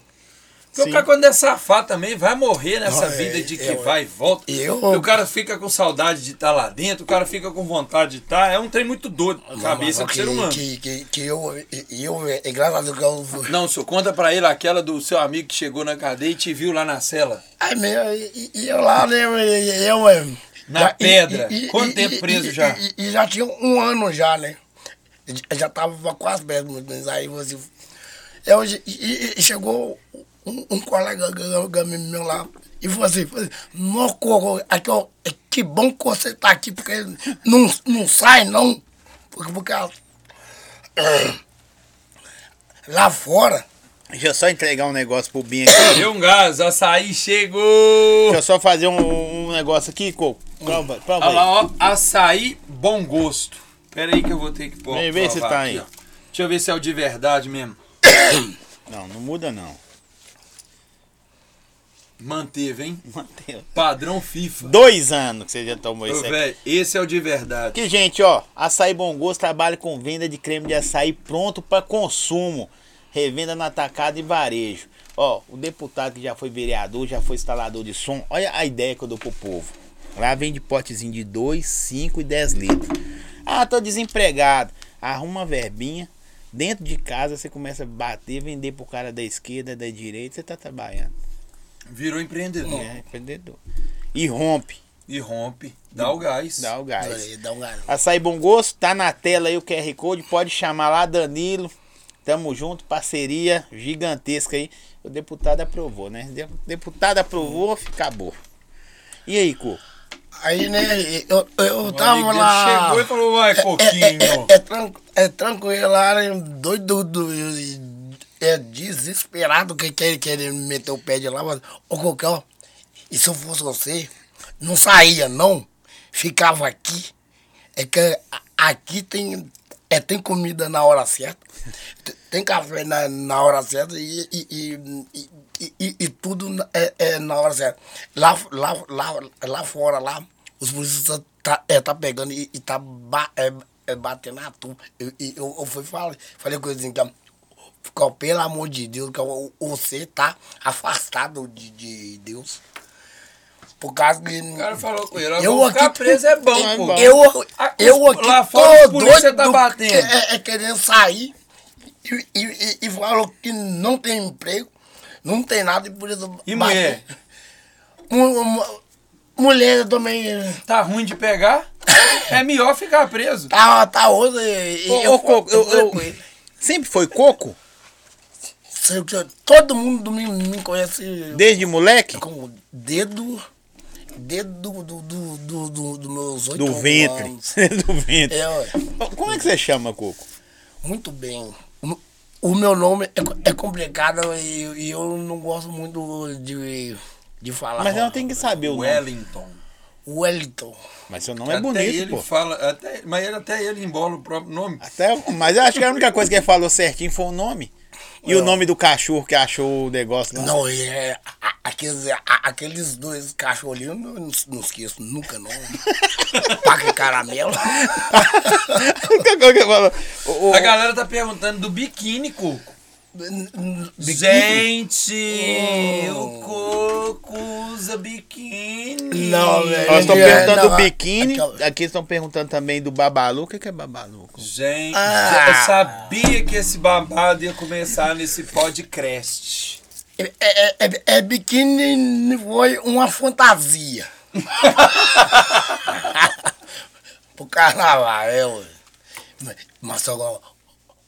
Porque Sim. o cara quando é safado também vai morrer nessa Não, é, vida de que eu- vai e volta. eu- E o cara fica com saudade de estar lá dentro, o cara fica com vontade de estar, é um trem muito doido, a cabeça do ser humano. Que, que, que eu, eu, é, graças a Deus que eu. Não, senhor, conta pra ele aquela do seu amigo que chegou na cadeia e te viu lá na cela. Aí meu, e, e eu lá, né, eu... eu Na já- pedra. e- e- Quanto tempo preso e- já? E, e já tinha um ano já, né? Já- Já tava quase preso, mas aí você... Eu, e, chegou um, um colega ga- ga- meu lá e falou assim, falou assim, "Nó, Coco, aqui, ó, é que bom que você tá aqui, porque não, não sai não, porque, porque é, lá fora... Deixa eu só entregar um negócio pro Binho aqui. Deu um gás, açaí chegou! Deixa eu só fazer um, um negócio aqui, Coco. Prova, prova Olha aí. lá, ó, açaí bom gosto. Pera aí que eu vou ter que pôr. Vem, vê se tá aí. ó. Deixa eu ver se é o de verdade mesmo. Não, não muda não. Manteve, hein? Manteve. Padrão FIFA. Dois anos que você já tomou isso aqui. velho, esse é o de verdade. Aqui, gente, ó, Açaí Bom Gosto trabalha com venda de creme de açaí pronto para consumo. Revenda no atacado e varejo. Ó, o deputado que já foi vereador, já foi instalador de som. Olha a ideia que eu dou pro povo. Lá vende potezinho de 2, 5 e 10 litros. Ah, tô desempregado. Arruma uma verbinha. Dentro de casa você começa a bater, vender pro cara da esquerda, da direita, você tá trabalhando. Virou empreendedor. É, empreendedor. E rompe. E rompe. Dá o gás. Dá o gás. Aí, dá um garoto. Açaí Bom Gosto, tá na tela aí o QR Code, pode chamar lá, Danilo. Tamo junto, parceria gigantesca aí. O deputado aprovou, né? De- Deputado aprovou, acabou. E aí, Cu? Aí, né, eu, eu tava lá... Chegou e falou, vai, É, é, Coquinho. é, é, tran- é tranquilo lá, né? doido, doido, é desesperado que quer querer meter o pé de lá, mas, ô ó, e se eu fosse você, não saía não, ficava aqui, é que aqui tem, é, tem comida na hora certa, tem café na, na hora certa e, e, e, e, tudo é, é na hora certa. Lá, lá, lá, lá fora, lá, os polícias tá, é, tá pegando e, e tá ba, é, é batendo a tu. Eu, eu, eu fui falei, falei com eles então, ficou, pelo amor de Deus, que eu- você tá afastado de, de Deus. Por causa que. O cara falou com ele, Eu ficar aqui- preso é bom, É pô. Eu, eu aqui lá fora, tô a polícia doido tá batendo. que- É, é querendo sair e, e, e, e falou que não tem emprego, não tem nada e por isso. E mulher? Mu- mu- mulher também. Tá ruim de pegar? É melhor ficar preso. Tá, tá Ô, eu, ô, Coco, eu- eu- ele. Sempre foi coco? todo mundo me, me conhece Desde moleque? com o dedo. Dedo do, do, do, do, do, meus oito Do ventre. anos. do ventre. É. Como é que você chama, Coco? Muito bem. O- meu nome é, é complicado e, e eu não gosto muito de, de falar. Mas ela tem que saber o nome. Wellington. Wellington. Mas seu nome é até bonito, ele pô. fala, até, mas ele, até ele embola o próprio nome. Até, mas eu acho que a única coisa que ele falou certinho foi o nome. E o É. nome do cachorro que achou o negócio lá. Não, é, aqueles, aqueles dois cachorrinhos eu não, não esqueço nunca, não. Paca e caramelo. O- o- A galera tá perguntando do biquíni, Coco. Gente, o Coco usa biquíni. Não, velho. Nós estamos É, perguntando do biquíni. aquela- Aqui estão perguntando também do babalu. O que que é babalu? Gente, Ah. eu sabia que esse babado ia começar nesse podcast. É, é, é, é biquíni foi uma fantasia. Pro carnaval, é, ué. Mas- só,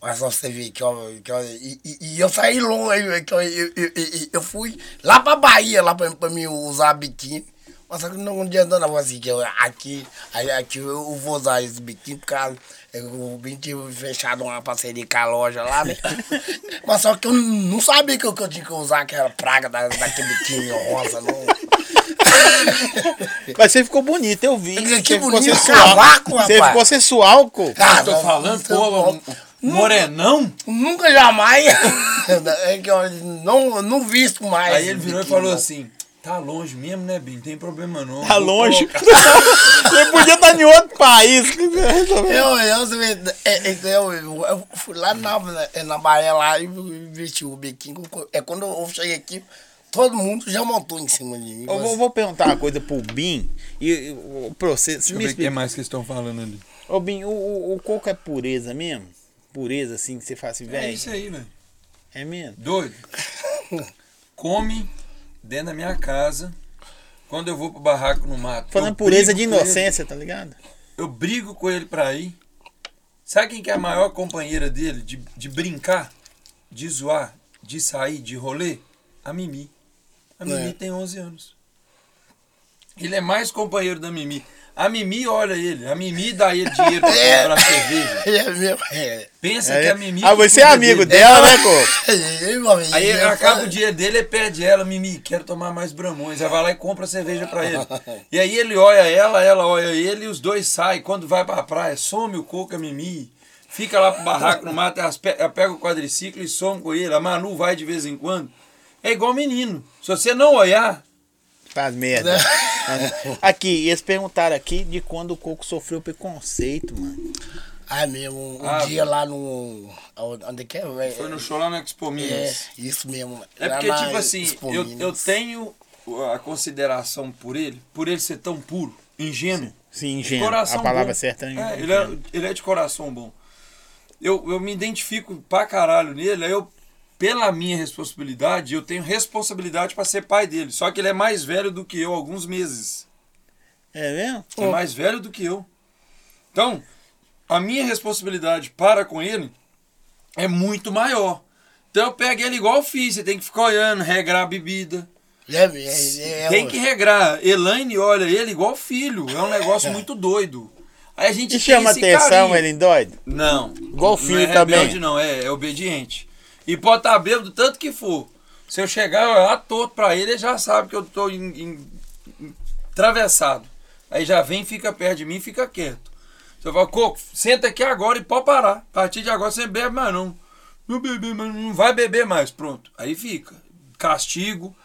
mas só você ver que, ó, que ó, e, e- e eu saí longe, que ó, eu, eu, eu, eu fui lá pra Bahia, lá pra, pra mim usar biquíni. Mas só que não adianta não, assim, que eu, aqui, aí, aqui eu vou usar esse biquíni, porque eu vim tive fechado uma parceria com a loja lá, né? Mas só que eu não sabia que eu, que eu tinha que usar aquela praga da, daquele biquíni rosa, não. Mas você ficou bonito, eu vi. Que Você ficou bonito, sensual. cavaco, Você rapaz. ficou sensual, Coco. Ah, Tô não, falando, pô, morenão. Nunca jamais. É que eu não, não visto mais. Aí ele virou e falou assim: tá longe mesmo, né, Bim? Não tem problema não. Tá longe. colocar." Você podia estar em outro país. Eu, eu, é, é, eu, eu fui lá na, na Bahia lá e vesti o biquinho. É quando eu cheguei aqui, todo mundo já montou em cima de mim. Eu vou, vou perguntar uma coisa pro Bim. E, e o processo. Deixa eu ver o que mais que estão falando ali. Ô, Bim, o, o, o coco é pureza mesmo? Pureza, assim, que você fala assim, É velho? isso aí, velho. É mesmo? Doido. Come dentro da minha casa. Quando eu vou pro barraco no mato. Falando pureza de ele. inocência, tá ligado? Eu brigo com ele pra ir. Sabe quem que é a maior companheira dele de, de brincar, de zoar, de sair, de rolê? A Mimi. A Mimi É. tem 11 anos. Ele é mais companheiro da Mimi. A Mimi olha ele. A Mimi dá ele dinheiro pra É. comprar cerveja. É mesmo. É. Pensa É. que a Mimi. Ah, você é amigo dele. dela, né, Coco? É, Aí é, acaba o dia dele e pede ela, Mimi, quero tomar mais bramões. Aí vai lá e compra cerveja pra ele. E aí ele olha ela, ela olha ele e os dois saem. Quando vai pra praia, some o Coco, a Mimi. Fica lá pro barraco no mato, ela pega o quadriciclo e some com ele. A Manu vai de vez em quando. É igual menino. Se você não olhar, Faz merda. Aqui, eles perguntaram aqui de quando o Coco sofreu preconceito, mano. Ah, mesmo. Um Ah, dia lá no. Onde que é, velho? foi no show lá no Expo É, Minas. isso mesmo. É Lá porque, tipo assim, Expo eu, Minas. eu tenho a consideração por ele, por ele ser tão puro, ingênuo. Sim, ingênuo. A palavra certa é é, ele, é, ele é de coração bom. Eu, eu me identifico pra caralho nele, aí eu, pela minha responsabilidade, eu tenho responsabilidade pra ser pai dele. Só que ele é mais velho do que eu, alguns meses. É mesmo? É mais velho do que eu. Então, a minha responsabilidade para com ele é muito maior. Então eu pego ele igual eu fiz, você tem que ficar olhando, regrar a bebida. É, é, é, Tem que regrar. Elaine olha ele igual filho. É um negócio muito doido. Aí a gente Te tem chama atenção carinho. ele doido? Não. Igual filho não é também. rebelde, não, é, é obediente. E pode estar bêbado tanto que for. Se eu chegar lá torto pra ele, ele já sabe que eu tô atravessado. Aí já vem, fica perto de mim fica quieto. Eu falo, Coco, senta aqui agora e pode parar. A partir de agora você não bebe mais não. Não beber, mas não vai beber mais. Pronto. Aí fica. Castigo,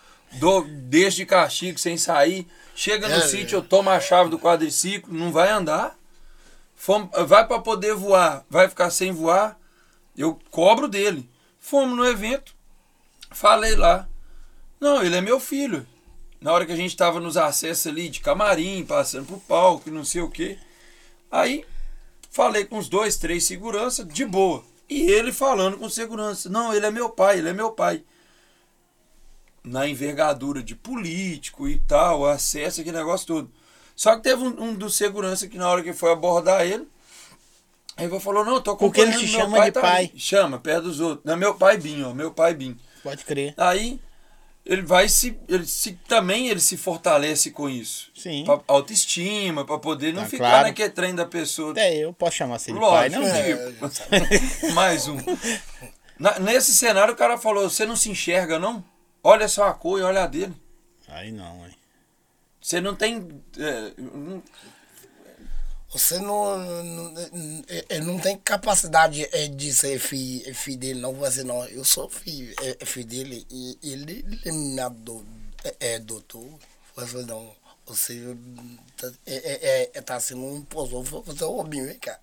dou, deixo de castigo sem sair. Chega no É, sítio, eu tomo a chave do quadriciclo, não vai andar. Fomos, vai para poder voar, vai ficar sem voar, eu cobro dele. Fomos no evento, falei lá. Não, ele é meu filho. Na hora que a gente estava nos acessos ali de camarim, passando pro palco, não sei o quê. Aí falei com os dois, três segurança, de boa. E ele falando com segurança. Não, ele é meu pai, ele é meu pai. Na envergadura de político e tal, acesso, aquele negócio todo. Só que teve um, um segurança que na hora que foi abordar ele, Aí ele falou, não, eu tô Porque ele acompanhando, te meu chama de tá pai. ali. Chama, perto dos outros. Não, meu pai Binho, ó, meu pai Binho. Pode crer. Aí ele vai se. Ele se também ele se fortalece com isso. Sim. Pra autoestima, pra poder não Tá ficar claro. naquele trem da pessoa. Até eu posso chamar você de pai, Lógico, não? tipo, mais um. Na- nesse cenário o cara falou, você não se enxerga não? Olha só a cor e olha a dele. Aí não, hein? Você não tem. é, não- Você não, não, é, não tem capacidade é, de ser filho, filho dele, não. Você não. Eu sou filho, é, é filho dele e ele, ele me ado- é, é doutor. Você não. Você tá, é, é, é, tá sendo um impostor. Você é o Binho, vem cá.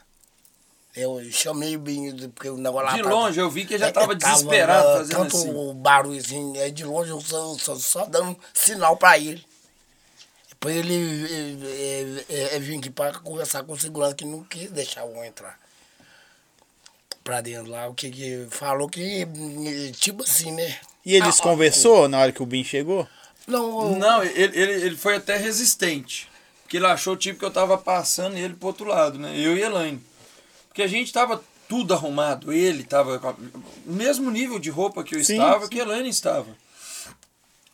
Eu chamei o Binho porque o negócio lá De tá- longe eu vi que ele já é, tava é, desesperado tava, fazendo tanto assim. o barulho assim, é de longe eu só, só, só dando sinal pra ele. Depois ele é, é, é, vinha aqui pra conversar com o segurança que não quis deixar o homem entrar pra dentro lá. O que que falou que, tipo assim, né? E eles Ah, conversou na hora que o Bin chegou? Não, Não, ele, ele, ele foi até resistente. Porque ele achou tipo que eu tava passando ele pro outro lado, né? Eu e Elaine. Porque a gente tava tudo arrumado. Ele tava com a- o mesmo nível de roupa que eu Sim, estava, sim. que a Elaine estava.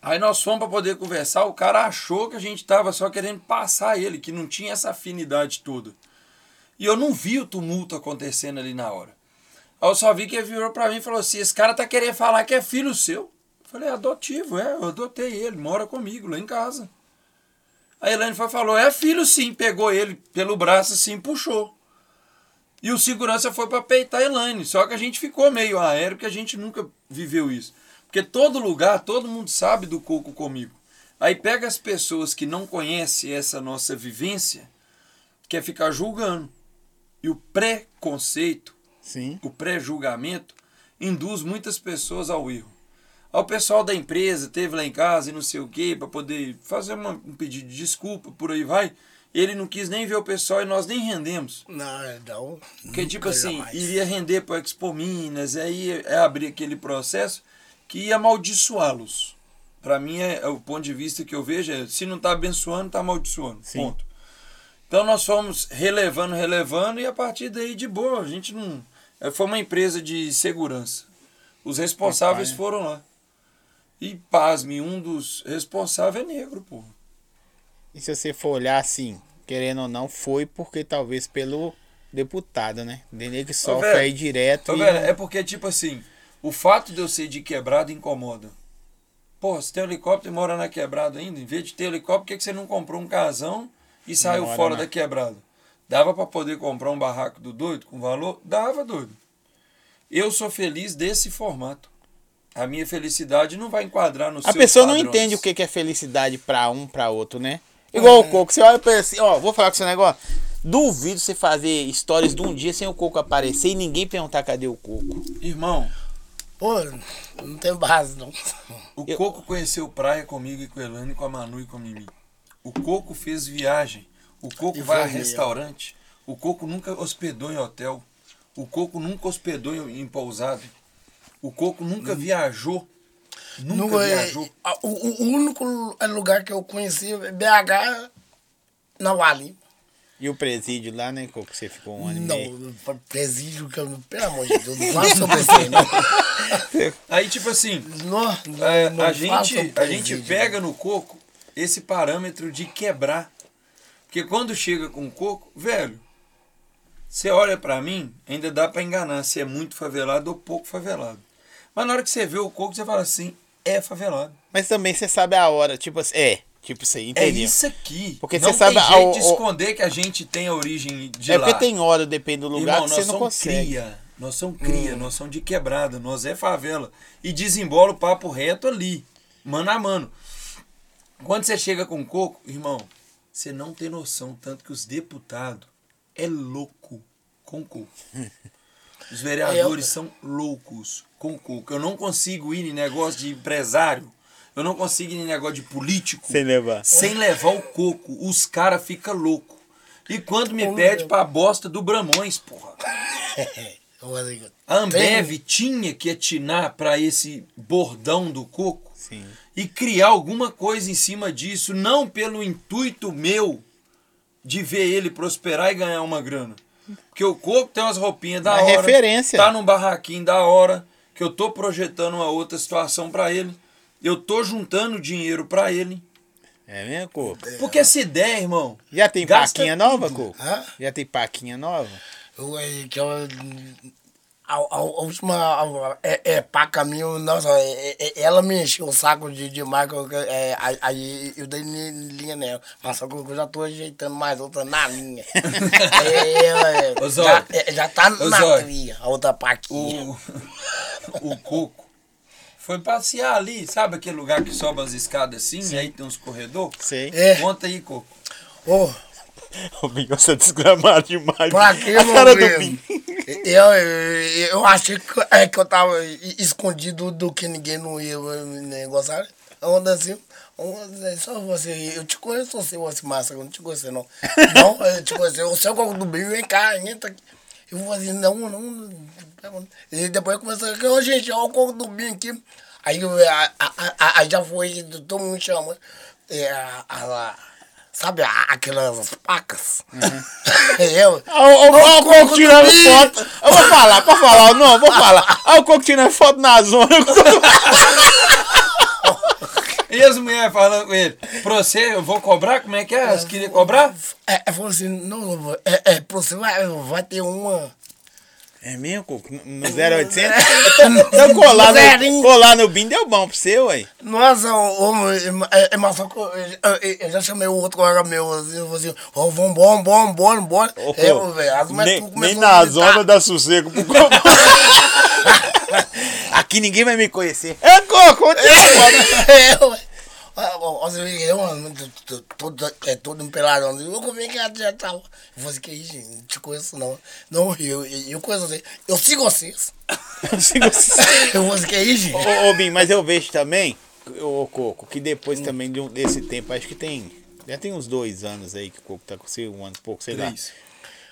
Aí nós fomos pra poder conversar, o cara achou que a gente tava só querendo passar ele, que não tinha essa afinidade toda. E eu não vi o tumulto acontecendo ali na hora. Aí eu só vi que ele virou pra mim e falou assim: esse cara tá querendo falar que é filho seu. Eu falei, adotivo, é, eu adotei ele, mora comigo lá em casa. A Elaine foi falou, é filho sim, pegou ele pelo braço assim puxou. E o segurança foi pra peitar a Elaine, só que a gente ficou meio aéreo, porque a gente nunca viveu isso. Porque todo lugar, todo mundo sabe do coco comigo. Aí pega as pessoas que não conhecem essa nossa vivência, quer ficar julgando. E o preconceito Sim. o pré-julgamento induz muitas pessoas ao erro. Ao pessoal da empresa teve lá em casa e não sei o que para poder fazer uma- um pedido de desculpa, por aí vai. Ele não quis nem ver o pessoal e nós nem rendemos. não, não. Porque, tipo assim, jamais. iria render para o Expo Minas, aí é abrir aquele processo que ia amaldiçoá-los. Para mim, é, é o ponto de vista que eu vejo é, se não está abençoando, está amaldiçoando. Sim. Ponto. Então nós fomos relevando, relevando, e a partir daí, de boa, a gente não. é, Foi uma empresa de segurança. Os responsáveis Papai. foram lá. E, pasme, um dos responsáveis é negro, pô. E se você for olhar assim, querendo ou não, foi porque talvez pelo deputado, né? Dele que sofre aí direto. Ô, e velho, é porque, tipo assim, o fato de eu ser de quebrado incomoda. Pô, você tem um helicóptero e mora na quebrada ainda? Em vez de ter helicóptero, por que, que você não comprou um casão e saiu Mora fora da quebrada? Dava pra poder comprar um barraco do doido com valor? Dava, doido. Eu sou feliz desse formato. A minha felicidade não vai enquadrar no A seus pessoa não padrões. entende o que é felicidade pra um, pra outro, né? Igual o Coco, você olha pra ele assim, ó, vou falar com esse negócio. Duvido você fazer stories de um dia sem o Coco aparecer e ninguém perguntar cadê o Coco. Irmão, Pô, não tem base, não. O Eu- Coco conheceu praia comigo e com a Elane, com a Manu e com a Mimi. O Coco fez viagem. O Coco E vai a restaurante. O Coco nunca hospedou em hotel. O Coco nunca hospedou em, em pousada. O Coco nunca viajou. Nunca é- viajou. a- o, o único lugar que eu conheci é BH na Vale. E o presídio lá, né, Coco? Você ficou um ano e meio. Não, presídio, pelo amor de Deus, não fala sobre isso aí, não. Aí, tipo assim, Não, não, é, não a, gente, a gente pega no Coco esse parâmetro de quebrar. Porque quando chega com o Coco, velho, você olha pra mim, ainda dá pra enganar se é muito favelado ou pouco favelado. Mas na hora que você vê o Coco, você fala assim, é favelado. Mas também você sabe a hora, tipo assim, é, tipo assim, É entendeu? isso aqui. Porque não você sabe tem a- jeito o- de esconder que a gente tem a origem de é lá. porque tem hora, depende do lugar, Irmão, que você nós não somos consegue. cria. Nós somos cria, nós somos de quebrada, nós é favela. E desembola o papo reto ali, mano a mano. Quando você chega com coco, irmão, você não tem noção, tanto que os deputados é louco com coco. Os vereadores são loucos com coco. Eu não consigo ir em negócio de empresário, eu não consigo ir em negócio de político Sem levar. sem levar o coco. Os caras ficam loucos. E quando me pede meu. pra bosta do Bramões, porra. A Ambev tinha que atinar pra esse bordão do coco Sim. e criar alguma coisa em cima disso, não pelo intuito meu de ver ele prosperar e ganhar uma grana, Porque o Coco tem umas roupinhas da É hora. referência. Tá num barraquinho da hora. Que eu tô projetando uma outra situação pra ele. Eu tô juntando dinheiro pra ele. É mesmo, Coco? Porque se der, irmão. Já tem Gasta paquinha nova, Coco? Hã? Já tem paquinha nova? Eh, que eu, a, a, a última a- é, é paca minha, nossa, é, é- ela me encheu o saco de, de marca, é, aí- eu dei li- linha nela, mas só que eu já tô ajeitando mais outra na linha. é, é, Ô, é, já, é, já tá Ô, na tria, a outra paquinha. O, o Coco foi passear ali. Sabe aquele lugar que sobe as escadas assim? E aí tem uns corredores? Sei. É, Conta aí, Coco. ô, O Binho, você é desgramado demais. pra que, A meu cara do? Binho. Eu, eu, eu achei que, é, que eu tava escondido do que ninguém não ia negociar. Onda assim, onda, é só você. Eu te conheço, você, você massa, eu não te conheço, não. Não, eu te conheço. O seu coco do bem, vem cá, entra aqui. Eu vou assim, não, não. E depois começou a ô gente, olha o coco do bem aqui. Aí, a, a, a, já foi, todo mundo chama. É, a, a- sabe aquelas pacas? eu, Olha o Coco tirando do Binho. foto. Eu vou falar, pode falar, não, vou falar. Olha o Coco tirando foto na zona. E as mulheres falando com ele, pra você, eu vou cobrar? Como é que é? Você queria cobrar? É, é, falou assim, não, é, é, pra você vai, vai ter uma. É mesmo, Coco? No no 0800? Então colar no, colar no BIM deu bom pra você, ué. Nossa, ô, é, é, mas só que eu, eu- eu já chamei o outro colega meu, assim, eu falei assim, ó, vambora, vambora, vambora, vambora. É, Coco, velho, as mulheres nem, tudo nem na zona dá sossego pro Coco. Aqui ninguém vai me conhecer. É, Coco, onde tá? É, ué. Ó, ó, Você vê que eu, mano, tô- é todo empeladão. Eu como é que ela já tava? Eu falei assim, que isso, gente? Não te conheço, não. Não, eu, eu, eu conheço você. Eu sigo vocês. Eu falei assim, que isso, gente? Ô, ô Bim, mas eu vejo também, ô Coco, que depois também de um- desse tempo, acho que tem. Já tem uns dois anos aí que o Coco tá com você, um ano e pouco, sei lá. Três.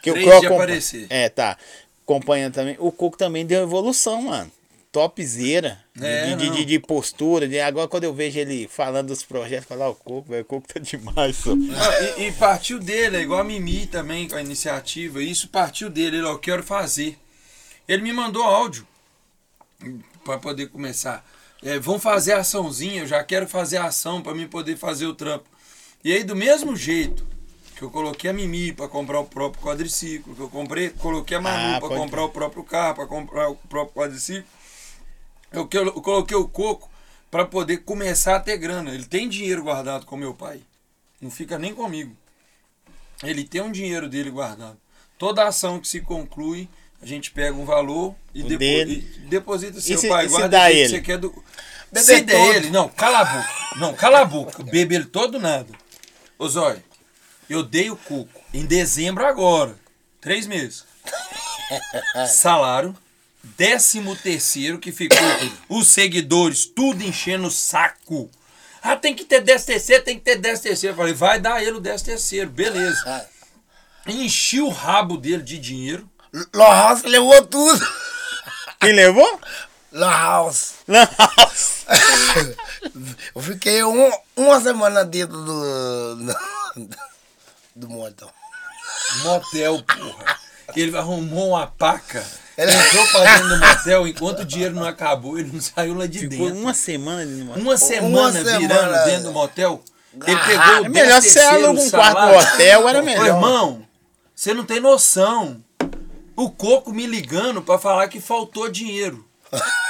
Que Três o Coco de acompa- aparecer. É, tá. Acompanhando também. O Coco também deu evolução, mano. Topzera. É, de, de, de- de postura. De, agora quando eu vejo ele falando dos projetos, falar, o Coco, velho, o Coco tá demais, só. Ah, e, e partiu dele, é igual a Mimi também, com a iniciativa. Isso partiu dele, ele, ó, eu quero fazer. Ele me mandou áudio para poder começar. É, vamos fazer açãozinha, eu já quero fazer ação para mim poder fazer o trampo. E aí, do mesmo jeito que eu coloquei a Mimi para comprar o próprio quadriciclo, que eu comprei, coloquei a Manu Ah, para comprar o próprio carro, para comprar o próprio quadriciclo, eu, eu coloquei o Coco para poder começar a ter grana. Ele tem dinheiro guardado com meu pai. Não fica nem comigo. Ele tem um dinheiro dele guardado. Toda ação que se conclui, a gente pega um valor e, O depo dele. e deposita seu se- pai. e se guarda dá o jeito que ele? Você quer do... Beber se der ele, não, cala a boca. Não, cala a boca. Bebe ele todo nada. Ô Zóio, eu dei o coco em dezembro agora. Três meses. Salário. Décimo terceiro que ficou os seguidores tudo enchendo o saco. Ah, tem que ter décimo terceiro, tem que ter décimo terceiro. Eu falei, vai dar ele o décimo terceiro, beleza. Enchi o rabo dele de dinheiro. Lan House levou tudo. Quem levou? Lan House. Eu fiquei um, uma semana dentro do. do, do montão. Motel, porra. Ele arrumou uma paca. Ele- Entrou pra dentro do motel, enquanto o dinheiro não acabou, ele não saiu lá de Ficou dentro. uma semana ali no Uma semana virando semana. dentro do motel. Ele Ah, pegou o É melhor você 13º aluga um quarto no hotel, era Ô, melhor. irmão, você não tem noção. O Coco me ligando pra falar que faltou dinheiro.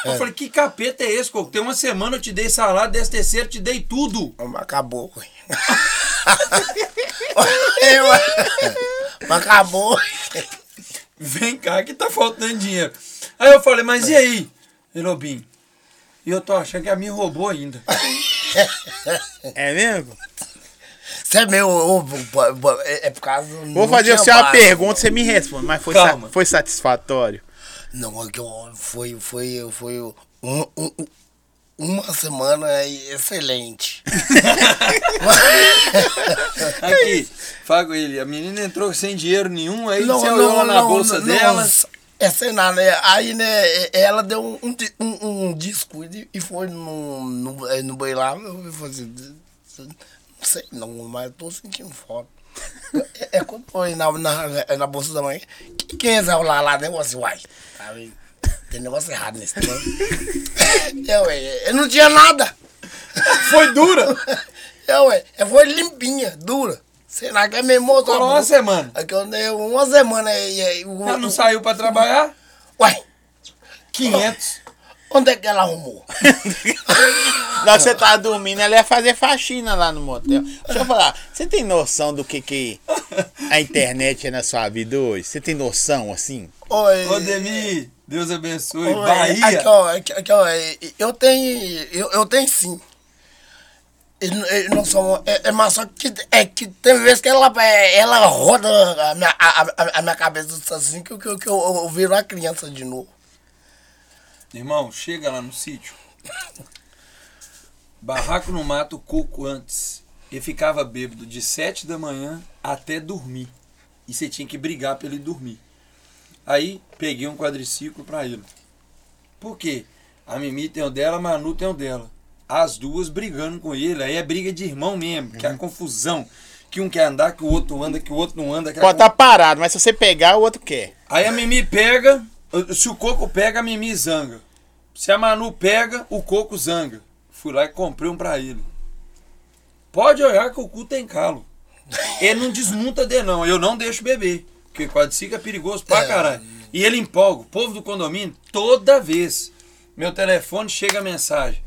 Eu falei, que capeta é esse, Coco? Tem uma semana eu te dei salário, décimo terceiro, eu te dei tudo. Mas acabou. Mas acabou. Vem cá que tá faltando dinheiro. Aí eu falei, mas e aí, Elobim? E eu tô achando que a minha roubou ainda. É mesmo? Você é meu. ô, É é por causa. Vou não fazer você uma pergunta, você me responde, mas foi, sa- foi satisfatório. Não, é foi, foi, foi um- um- um- uma semana excelente. Aqui, fala com ele. A menina entrou sem dinheiro nenhum, aí você olhou lá na bolsa dela. É sem nada, né? Aí, né, ela deu um, um, um- disco e foi no, no, no lá. Eu falei assim, não sei não, mas eu tô sentindo falta. É, é quando foi na, na, na bolsa da mãe. que- Quem é lá lá, negócio, uai. tá vendo? Tem negócio errado nesse trem. Eu, ué, eu não tinha nada. Foi dura. Eu, ué, eu foi limpinha, dura. Será que é mesmo? Por uma semana. É que eu dei uma semana e aí. o- Ela não saiu pra trabalhar? Uai, 500. onde é que ela arrumou? Que você tava dormindo, ela ia fazer faxina lá no motel. Deixa eu falar, você tem noção do que, que a internet é na sua vida hoje? Você tem noção, assim? Oi. Ô, Demi, Deus abençoe. Oi, Bahia. Aqui, ó, aqui, aqui, ó, eu tenho. Eu, eu tenho sim. Ele, ele não são. É, é, mas só que, é, que tem vezes que ela, é, ela roda a minha, a, a, a minha cabeça assim que, eu- que, eu- que eu, eu viro uma criança de novo. Irmão, chega lá no sítio. Barraco no mato, coco antes. Ele ficava bêbado de 7 da manhã até dormir. E você tinha que brigar pra ele dormir. Aí peguei um quadriciclo pra ele. Por quê? A Mimi tem o dela, a Manu tem o dela. As duas brigando com ele. Aí é briga de irmão mesmo, que é a confusão. Que um quer andar, que o outro anda, que o outro não anda. Pode estar parado, mas se você pegar, o outro quer. Aí a Mimi pega, se o Coco pega, a Mimi zanga. Se a Manu pega, o Coco zanga. Fui lá e comprei um pra ele. Pode olhar que o cu tem calo. Ele não desmonta dele, não. Eu não deixo beber. Porque quadriciclo é perigoso pra É. caralho. E ele empolga. O povo do condomínio, toda vez. Meu telefone chega a mensagem.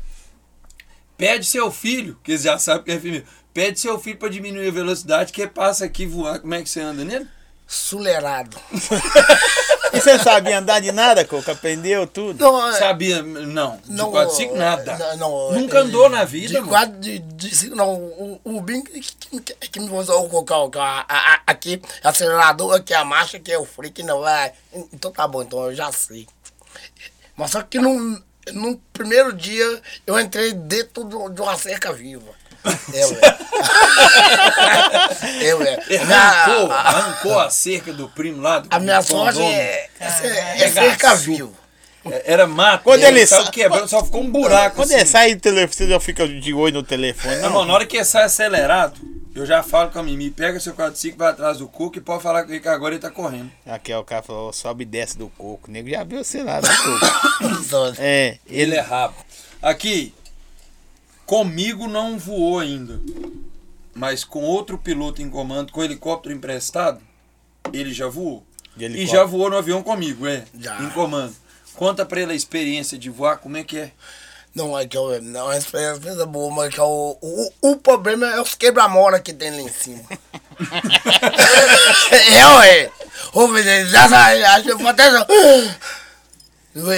Pede seu filho, que eles já sabem que é filho. meu, Pede seu filho pra diminuir a velocidade, que passa aqui voar. Como é que você anda nele? Sulerado. E você não sabia andar de nada, Coco? Aprendeu tudo? Não, é- Sabia, não. De Não, quadriciclo, é, nada. não, não, Nunca é, andou na vida, De mano. quadro de, de cinco, não. O, o Bim que, que, que, que me usou o cocão, que a- a- a- aqui, acelerador, aqui a marcha, aqui é o freio, não vai. Então tá bom, então eu já sei. Mas só que no, no primeiro dia eu entrei dentro de uma cerca viva. Eu, é. Eu, é. Ele Minha- Arrancou, a, arrancou a cerca do primo lá do a minha sorte é, é, ser- é Arregaçou. cerca viva. É, Era mato. Quando ele saiu sa- quebrando, só ficou um buraco. Quando assim. ele sai do telefone, você já fica de olho no telefone, Não, não? mano, na hora que ele sai acelerado, eu já falo com a Mimi, pega seu quadriciclo, vai atrás do Cuco e pode falar com ele que agora ele tá correndo. Aqui, ó, o cara falou, sobe e desce do coco. O nego já viu você lá do coco. É, Ele é rabo. Aqui, comigo não voou ainda. Mas com outro piloto em comando, com helicóptero emprestado, ele já voou. E helicóptero. já voou no avião comigo, é. Já. Em comando. Conta pra ele a experiência de voar, como é que é? Não, é que eu, não, a experiência boa, mas que é o, o, o problema é os quebra-mola que tem lá em cima. é, ué. Ô, menino, já sai, acho que pode até.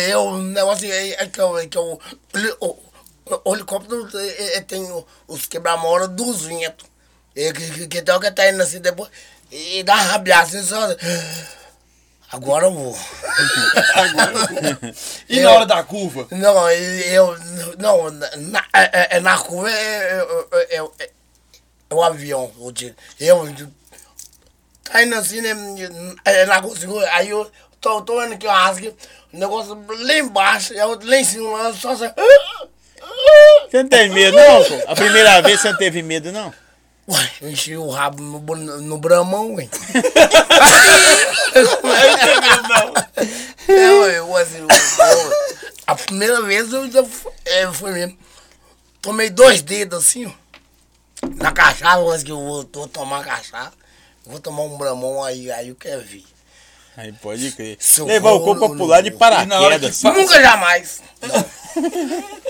Eu, o negócio é, é que, eu, é que eu, o, o, o helicóptero é, é, tem o- os quebra-mola dos ventos. É, que, que, que o que tá indo assim depois. E dá uma rabiada assim, só. Agora eu vou. E Eu- na hora da curva? Não, eu. Não, na, é, é na curva é, é, é, é, é o avião. Eu, digo. eu tá indo assim, né? É, na curva, aí eu tô, tô indo aqui, eu rasgo, o negócio lá embaixo, eu lá em cima, só assim. Você não teve medo, não, Coco? A primeira vez você não teve medo, não? Ué, eu enchi o rabo no, no bramão, ué. Eu, eu, assim, eu, eu- a primeira vez eu já é, foi mesmo. Tomei dois dedos assim, ó. Na cachaça, mas que eu vou, vou tomar cachaça. Vou tomar um bramão aí, aí eu quero ver. Aí pode crer. Se eu Levar o pra no- pular de no- na hora que paraquedas. Nunca jamais.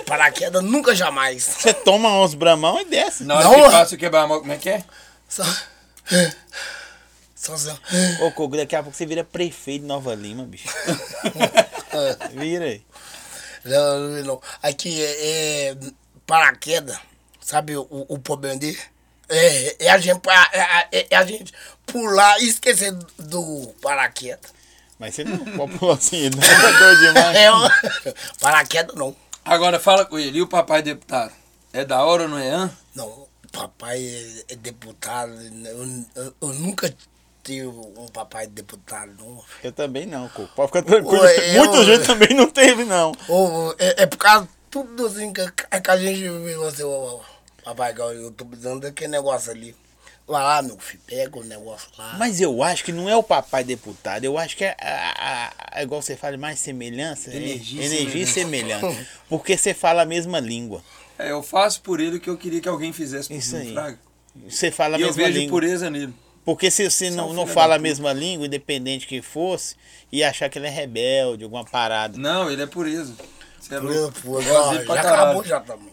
Paraquedas nunca jamais. Você toma uns bramão e desce. Na hora Não, que ó. passa o quebra-mola, como é que é? Só. Assim. Ô, Coco, daqui a pouco você vira prefeito de Nova Lima, bicho. Vira aí. Não, não, não. Aqui é, é paraquedas, sabe o, o problema dele? É, é, a gente, pa- é, é- é a gente pular e esquecer do paraquedas. Mas você não pode pular assim, não. É doido demais. É, paraquedas não. Agora fala com ele, e o papai deputado? É da hora ou não é, hã? Não, papai é, é deputado, eu, eu- eu nunca tive um papai deputado, não. Eu também não, Coco. Pode ficar tranquilo. Ué, Muita eu- gente também não teve, não. Ou, é, é por causa de tudo assim que, que a gente viu assim, papai, eu tô precisando daquele negócio ali. Vai lá, meu filho, pega o negócio lá. Mas eu acho que não é o papai deputado, eu acho que é, a, a- a- igual você fala, mais semelhança. é Energia e energia e semelhança. Porque você fala a mesma língua. É, eu faço por ele o que eu queria que alguém fizesse por Isso mim, aí. Você fala a E eu mesma vejo língua. pureza nele. Porque se você é não, não fala a mesma língua, independente que fosse, ia achar que ele é rebelde, alguma parada. Não, ele é pureza. Você é Pureza, louco. pureza. Eu pra Já caralho. acabou já também.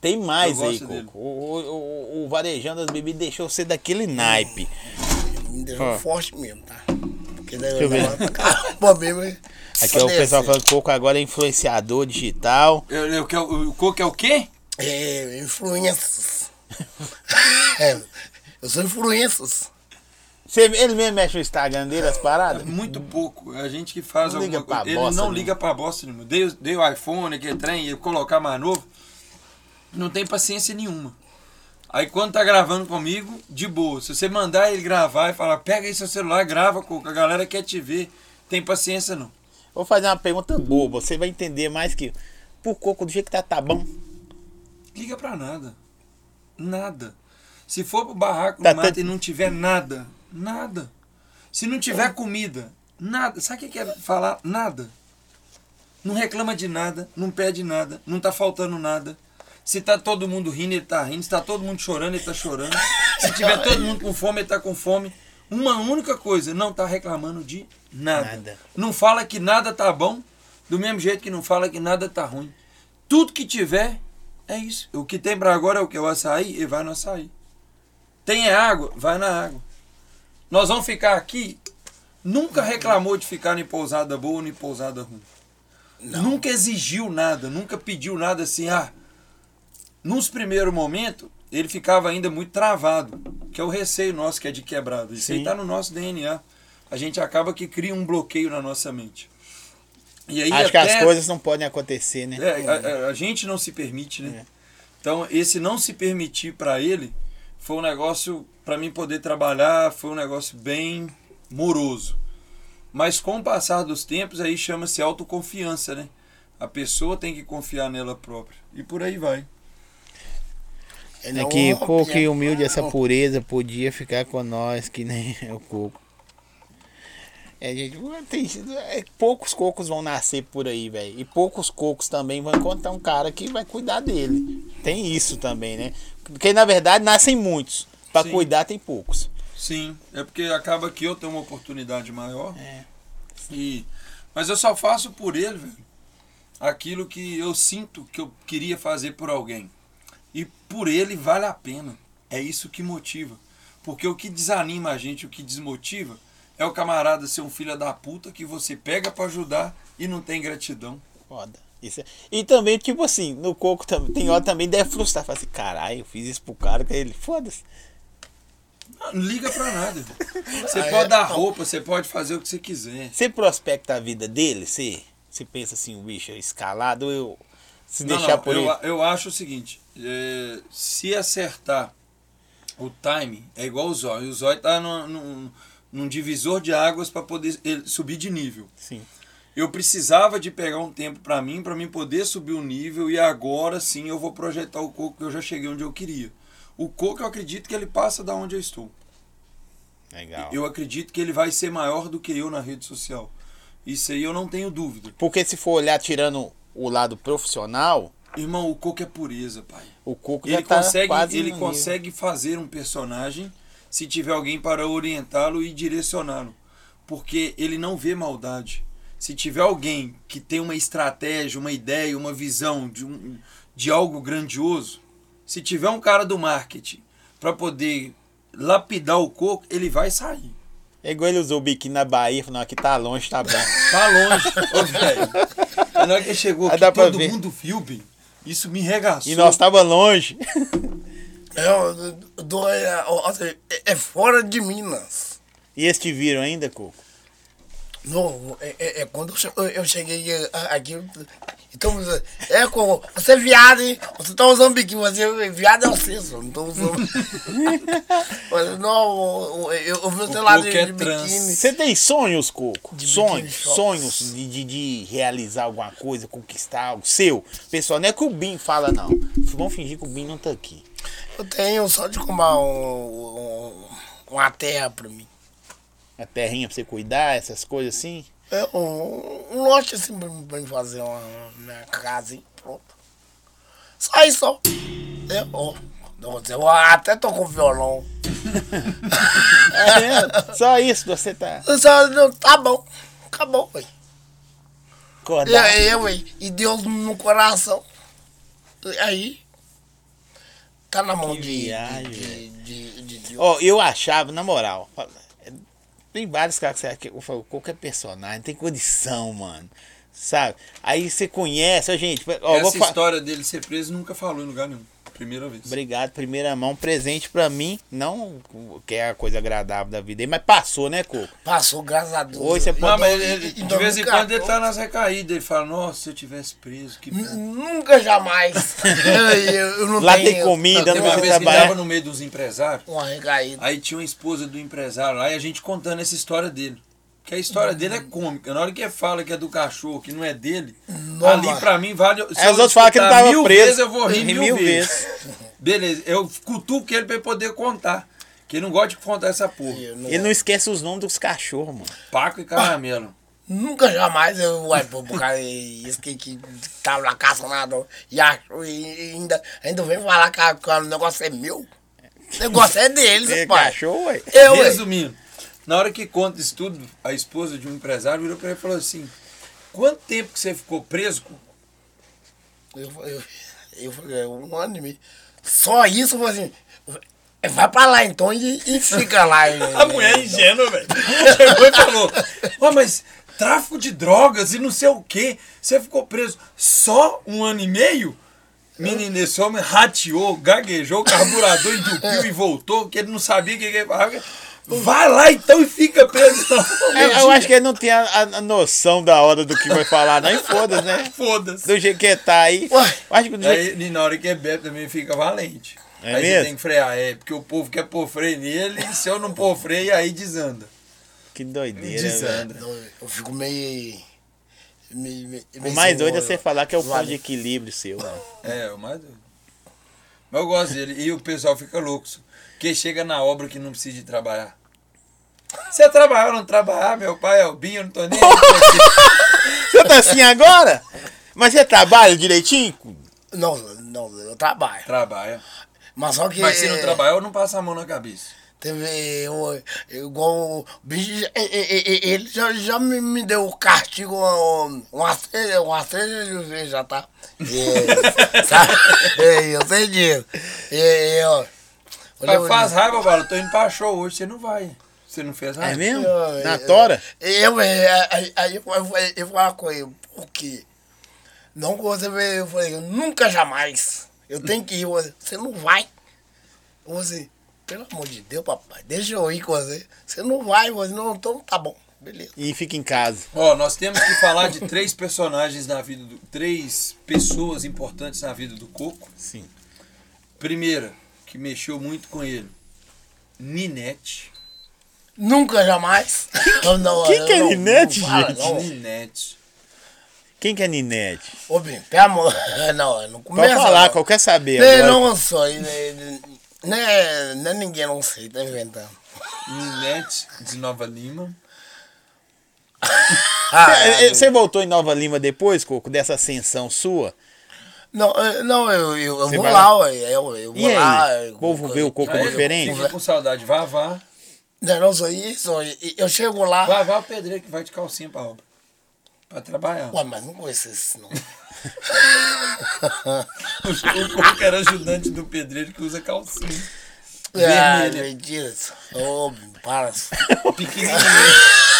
Tem mais aí. Coco. O, o, o, o varejão das bebidas deixou você daquele naipe. Me deixou Ó. forte mesmo, tá? Porque daí Deixa eu ver. Bom mesmo, hein? Aqui é o pessoal falando que Coco agora é influenciador digital. Eu, eu, eu, o Coco é o quê? É, influências. é, eu sou influências. Você, ele mesmo mexe no Instagram dele, as paradas? Muito pouco. É a gente que faz Não alguma pra coisa. Ele bosta não nenhuma. liga pra bosta nenhuma. Dei, dei o iPhone, aquele trem, ia colocar mais novo. Não tem paciência nenhuma. Aí quando tá gravando comigo, de boa. Se você mandar ele gravar e falar, pega aí seu celular, grava, Coco, a galera quer te ver. Tem paciência não. Vou fazer uma pergunta boa, você vai entender mais que. Pro Coco, do jeito que tá, tá bom. Liga pra nada. Nada. Se for pro barraco Tá no mato tanto- e não tiver nada, nada. Se não tiver comida, nada. Sabe o que quer falar? Nada. Não reclama de nada, não pede nada, não tá faltando nada. Se tá todo mundo rindo, ele tá rindo. Se tá todo mundo chorando, ele tá chorando. Se tiver todo mundo com fome, ele tá com fome. Uma única coisa, não tá reclamando de nada. Nada. Não fala que nada tá bom, do mesmo jeito que não fala que nada tá ruim. Tudo que tiver, é isso. O que tem pra agora é o que? O açaí, ele vai no açaí. Tem é água, vai na água. Nós vamos ficar aqui. Nunca reclamou de ficar em pousada boa ou em pousada ruim. Nunca exigiu nada, nunca pediu nada assim, ah. Nos primeiros momentos, ele ficava ainda muito travado, que é o receio nosso que é de quebrado. Isso aí Sim. tá no nosso DNA. A gente acaba que cria um bloqueio na nossa mente. E aí Acho que até- as coisas não podem acontecer, né? é, a, a- a gente não se permite, né? Então, esse não se permitir para ele foi um negócio, para mim poder trabalhar, foi um negócio bem moroso. Mas com o passar dos tempos, aí chama-se autoconfiança, né? A pessoa tem que confiar nela própria. E por aí vai. Ele É que homem, Coco e é- humilde, essa pureza podia ficar com nós, que nem o Coco. É, gente, tem, é, poucos cocos vão nascer por aí, velho. E poucos cocos também vão encontrar um cara que vai cuidar dele. Tem isso também, né? Porque na verdade nascem muitos. Pra Sim. cuidar tem poucos. Sim, é porque acaba que eu tenho uma oportunidade maior. É. E, mas eu só faço por ele, velho, aquilo que eu sinto que eu queria fazer por alguém. E por ele vale a pena. É isso que motiva. Porque o que desanima a gente, o que desmotiva, é o camarada ser um filho da puta que você pega pra ajudar e não tem gratidão. Foda. Isso é- E também, tipo assim, no coco também, tem hora também deve frustrar. Fala assim, caralho, eu fiz isso pro cara que ele. Foda-se. Não, não liga pra nada. Você Aí pode é- dar roupa, você pode fazer o que você quiser. Você prospecta a vida dele? Você, você pensa assim, o bicho é escalado, eu. Se Não, deixar não, por eu, ele. eu acho o seguinte, é, se acertar o time, é igual o zóio. O zóio tá num, num, divisor de águas para poder subir de nível. Sim. Eu precisava de pegar um tempo para mim, para mim poder subir o nível e agora sim eu vou projetar o coco que eu já cheguei onde eu queria. O coco eu acredito que ele passa da onde eu estou. Legal. Eu acredito que ele vai ser maior do que eu na rede social. Isso aí eu não tenho dúvida. Porque se for olhar tirando o lado profissional, Irmão, o coco é pureza, pai. o Coco Ele tá consegue, ele consegue fazer um personagem se tiver alguém para orientá-lo e direcioná-lo. Porque ele não vê maldade. Se tiver alguém que tem uma estratégia, uma ideia, uma visão de, um, de algo grandioso, se tiver um cara do marketing para poder lapidar o coco, ele vai sair. É igual ele usou o biquíni na Bahia, falou, não, aqui tá longe, tá bom. Tá longe, ô velho. Na hora que ele chegou aqui, todo ver. mundo viu, bem. Isso me regaçou. E nós tava longe. Do, é, assim, é- é fora de Minas. E eles te viram ainda, Coco? Não, é, é- é quando eu che- eu cheguei aqui. Então, é como. Você é viado, hein? Você tá usando biquíni, você viado é você, só não tô usando. Mas, não, eu, eu vi você O lá de, é de trans. biquíni. Você tem sonhos, Coco? De sonhos, sonhos de, de, de realizar alguma coisa, conquistar algo seu. Pessoal, não é que o Bin fala, não. Vamos fingir que o Bin não tá aqui. Eu tenho só de comprar um, um- uma terra pra mim. A terrinha pra você cuidar, essas coisas assim? É um, um lote assim pra, mim- pra fazer uma minha casa e pronto. Só isso, ó. É, ó. Eu até tô com violão. É? Só isso você tá Eu só, não, tá bom. Acabou, ué. E acordado. aí, ué. E Deus no coração. E aí. Tá na mão Que de, viagem, de, de, de, de Deus. Ó, eu achava, na moral, tem vários caras que eu falo, qualquer personagem tem condição, mano. Sabe? Aí você conhece, ó, gente. Ó, Essa história dele ser preso nunca falou em lugar nenhum. Primeira vez. Obrigado, primeira mão, presente pra mim. Não que é a coisa agradável da vida, aí, mas passou, né, Coco? Passou, graças a Deus. Hoje você pode- Não, mas ele- de vez em quando ele tá 2014, nas recaídas. Ele fala, nossa, se eu tivesse preso, que. Nunca jamais. eu, eu não Lá tenho tem comida, não uma você vez que ele trabalhar. tava no meio dos empresários. Uma recaída. Aí tinha uma esposa do empresário lá e a gente contando essa história dele. Que a história dele é cômica. Na hora que ele fala que é do cachorro, que não é dele, Não, ali pra mim vale. Se Aí eu os outros falam que ele tava mil preso. Vezes, eu vou rir Ri mil, mil vezes. Beleza, eu cutuco ele pra ele poder contar. Que ele não gosta de contar essa porra. Não- Ele não esquece os nomes dos cachorros, mano. Paco e caramelo. Nunca jamais eu uai, pô, por causa isso que, que tava na caça nada e achou e ainda, ainda vem falar que, que o negócio é meu. O negócio é deles, é pai. cachorro, ué. Eu, ué. Resumindo, na hora que conta isso tudo, a esposa de um empresário virou pra ele e falou assim: Quanto tempo que você ficou preso? Eu, eu, eu falei, um ano e meio. Só isso, eu falei assim, vai pra lá então e, e fica lá. A mulher é ingênua, velho. Chegou e falou: Ó, mas tráfico de drogas e não sei o quê. Você ficou preso só um ano e meio? Menino, esse homem rateou, gaguejou, carburador entupiu e voltou, que ele não sabia o que ele falava. Vai lá então e fica preso. É, eu acho que ele não tem a, a- noção da hora do que vai falar, não. E foda-se, né? Foda-se. Do jeito que tá aí. Acho que do jeito... Aí, e na hora que é bebe também fica valente. É aí mesmo? você tem que frear, é, porque o povo quer pôr freio nele, e se eu não pôr freio, aí desanda. Que doideira, velho. Desanda. Não, Eu fico meio. meio, meio O mais doido é você falar que é o ponto de equilíbrio seu, mano. É, o mais doido. Mas eu gosto dele. E o pessoal fica louco. Porque chega na obra que não precisa de trabalhar. Você trabalhar ou não trabalhar, meu pai é o Binho, eu não tô nem você. Tá assim agora? Mas você trabalha direitinho? Não, não, eu trabalho. Trabalha. Mas só que. Mas se não trabalhar, eu não passo a mão na cabeça. Teve. Eu, igual o bicho. Ele já, já me, me deu o castigo um, umas três, umas três vezes já tá. E, sabe? E, eu sei disso. E, eu, eu Mas lembro faz raiva. Eu tô indo pra show hoje, você não vai. Você não fez raiva? É mesmo? Eu- Na eu- tora? Eu, é, aí, aí eu, eu, falei- eu falei com ele, por quê? Não você eu falei, nunca jamais. Eu tenho que ir, você, você não vai. Você, pelo amor de Deus, papai, deixa eu ir com você. Você não vai, você não, então tá bom, beleza. E fica em casa. Ó, nós temos que falar de três personagens na vida do. Três pessoas importantes na vida do Coco. Sim. Primeira, que mexeu muito com ele. Ninete. Nunca jamais. Eu não, Quem eu que é não- Ninete, não fala, gente? não. Ninete. Quem que é Ninete? Ô, bem, pelo amor. Não, não Pode começa. falar, não. eu quero saber. Agora. não nem, nem, nem ninguém não sei, tá inventando. Ninete de Nova Lima. Ah, Você- eh, Você voltou em Nova Lima depois, Coco, dessa ascensão sua? Não, eu- não, eu, eu, eu Você vou vai lá, ué, eu, eu vou E aí? lá. O povo vê o Coco Aí, diferente? Fica com saudade. Vavá. Não, não sou isso, eu, chego lá. Vavá é o pedreiro que vai de calcinha pra obra. Pra trabalhar. Ué, mas não conheço esse não. O Coco era ajudante do pedreiro que usa calcinha. ah, Vermelha. mentira. Ô, para. Pequenininho.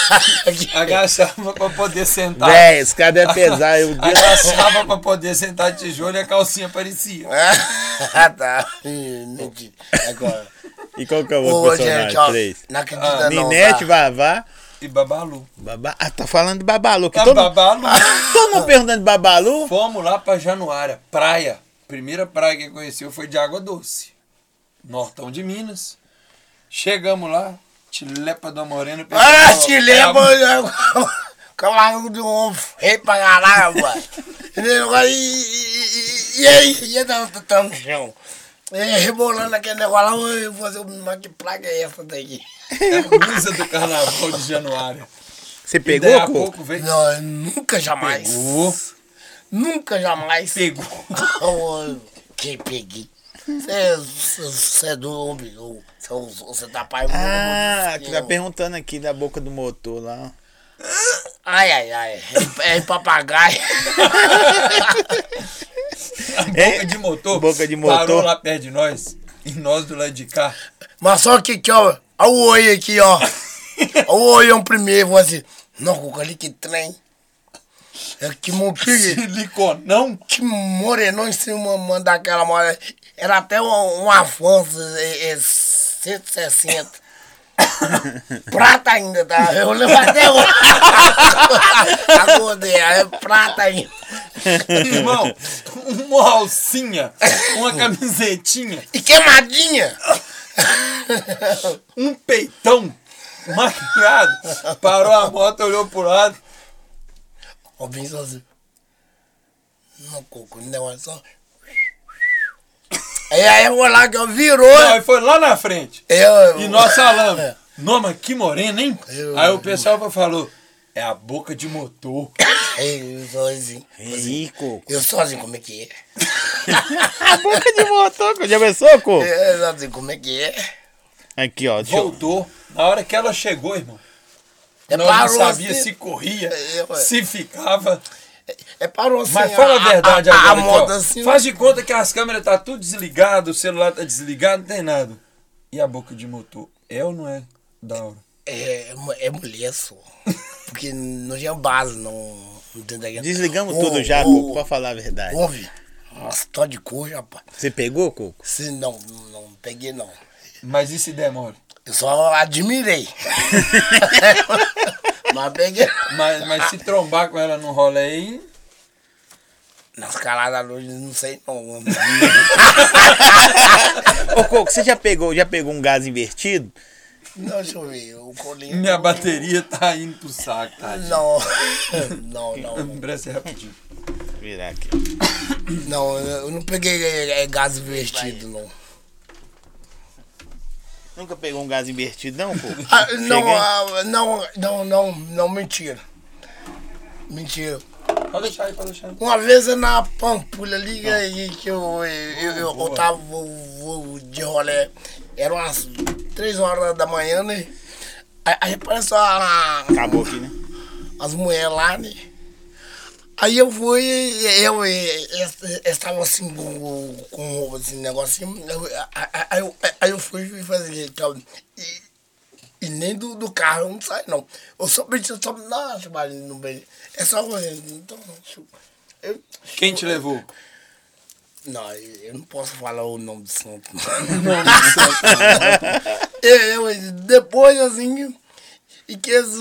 Agachava pra poder sentar. Véi, esse cara deve pesar. Eu... Agachava pra poder sentar de tijolo e a calcinha aparecia. Ah, tá. Mentira. Agora. E qual que é o Ô, outro gente, personagem? ó, Três. não acredita Ah, não, Ninete, tá? Vavá. E Babalu. Babá. Ah, tá falando de Babalu. Que Ah, todo... Babalu. todo mundo perguntando de Babalu. Fomos lá pra Januária, praia. Primeira praia que conheceu foi de água doce. Nortão de Minas. Chegamos lá, Tilepa da Morena. Ah, lembro. Cavalo de um feio pra caralho, mano. E, e, e, e aí? E aí, tá, tá no chão. É, rebolando aquele negócio lá, eu vou fazer uma que praga é essa daqui? É a blusa do carnaval de Januário. Você pegou, daí pouco veio. Não, nunca jamais. Pegou. Nunca jamais. Pegou. Que peguei. Você é do homem. Você tá pai. Ah, tu tá perguntando aqui da boca do motor lá. Ai, ai, ai. É, é papagaio. A boca de motor. Boca de Parou motor. lá perto de nós. E nós do lado de cá. Mas só que aqui, ó. Olha o olho aqui, ó. O olhão primeiro. Vou assim. Não, Cuca, ali que trem. É que moquinho. Siliconão. Que morenou em cima, mano, daquela mora. Era até um, um Afonso é, é, 160. prata ainda, tá? Eu lembro até hoje. A gordeira, é prata ainda. Irmão, uma alcinha, uma camisetinha, E queimadinha. um peitão maquiado. Parou a moto, olhou pro lado. Ó, bem sozinho. Não, coco, não é só. Aí, aí eu vou lá que eu virou. Não, aí foi lá na frente. Eu, E nós falamos, Noma, que morena, hein? Eu- Aí o pessoal falou, é a boca de motor. Eu sozinho. Ih, Coco. Eu sozinho, como é que é? A boca de motor. Já pensou, Coco? Eu sozinho, como é que é? Aqui, ó. Eu... Voltou. Na hora que ela chegou, irmão. É nós não sabia assim. se corria, É, ué. se ficava. É parou assim. Mas fala a verdade a, agora. A, aqui, ó. moda assim. Faz de conta que as câmeras tá tudo desligado, o celular tá desligado, não tem nada. E a boca de motor? É ou não é da hora? É, é mulher só. Porque não tinha base, não. Desligamos Ô, tudo já, ô, Coco, pra falar a verdade. Ouve. Nossa, tô de cor, rapaz. Você pegou, Coco? Se não, não peguei não. Mas e se demora? Eu só admirei. Mas peguei. Mas, mas se trombar com ela no rolê aí, Nas caladas da luz, não sei não. Ô, Coco, você já pegou, já pegou um gás invertido? Não, deixa eu ver. O colinho. minha bateria tá indo pro saco, tá? Não. Não, não. Presta rapidinho. Virar aqui. Não, eu não peguei é, é, gás invertido, não. Nunca pegou um gás invertido, não, Coco? Ah, não, ah, não, não, não, não, mentira. Mentira. Pode deixar aí, pode deixar aí. Uma vez na Pampulha ali, aí que eu, eu, eu, eu tava vou- vou de rolé, eram umas 3 horas da manhã, né? Aí, aí apareceu a, Acabou aqui, né? as mulheres lá, né? Aí eu fui, eu, eu, eu estava assim com, com assim, negocinho. Aí, eu, aí eu fui fazer então, e, e nem do, do carro eu não saio, não. Eu só pedi, só, nossa, mas não beijo. É só então, eu, Quem te levou? não, eu não posso falar o nome do santo. Não. eu, eu, depois, assim, e que eles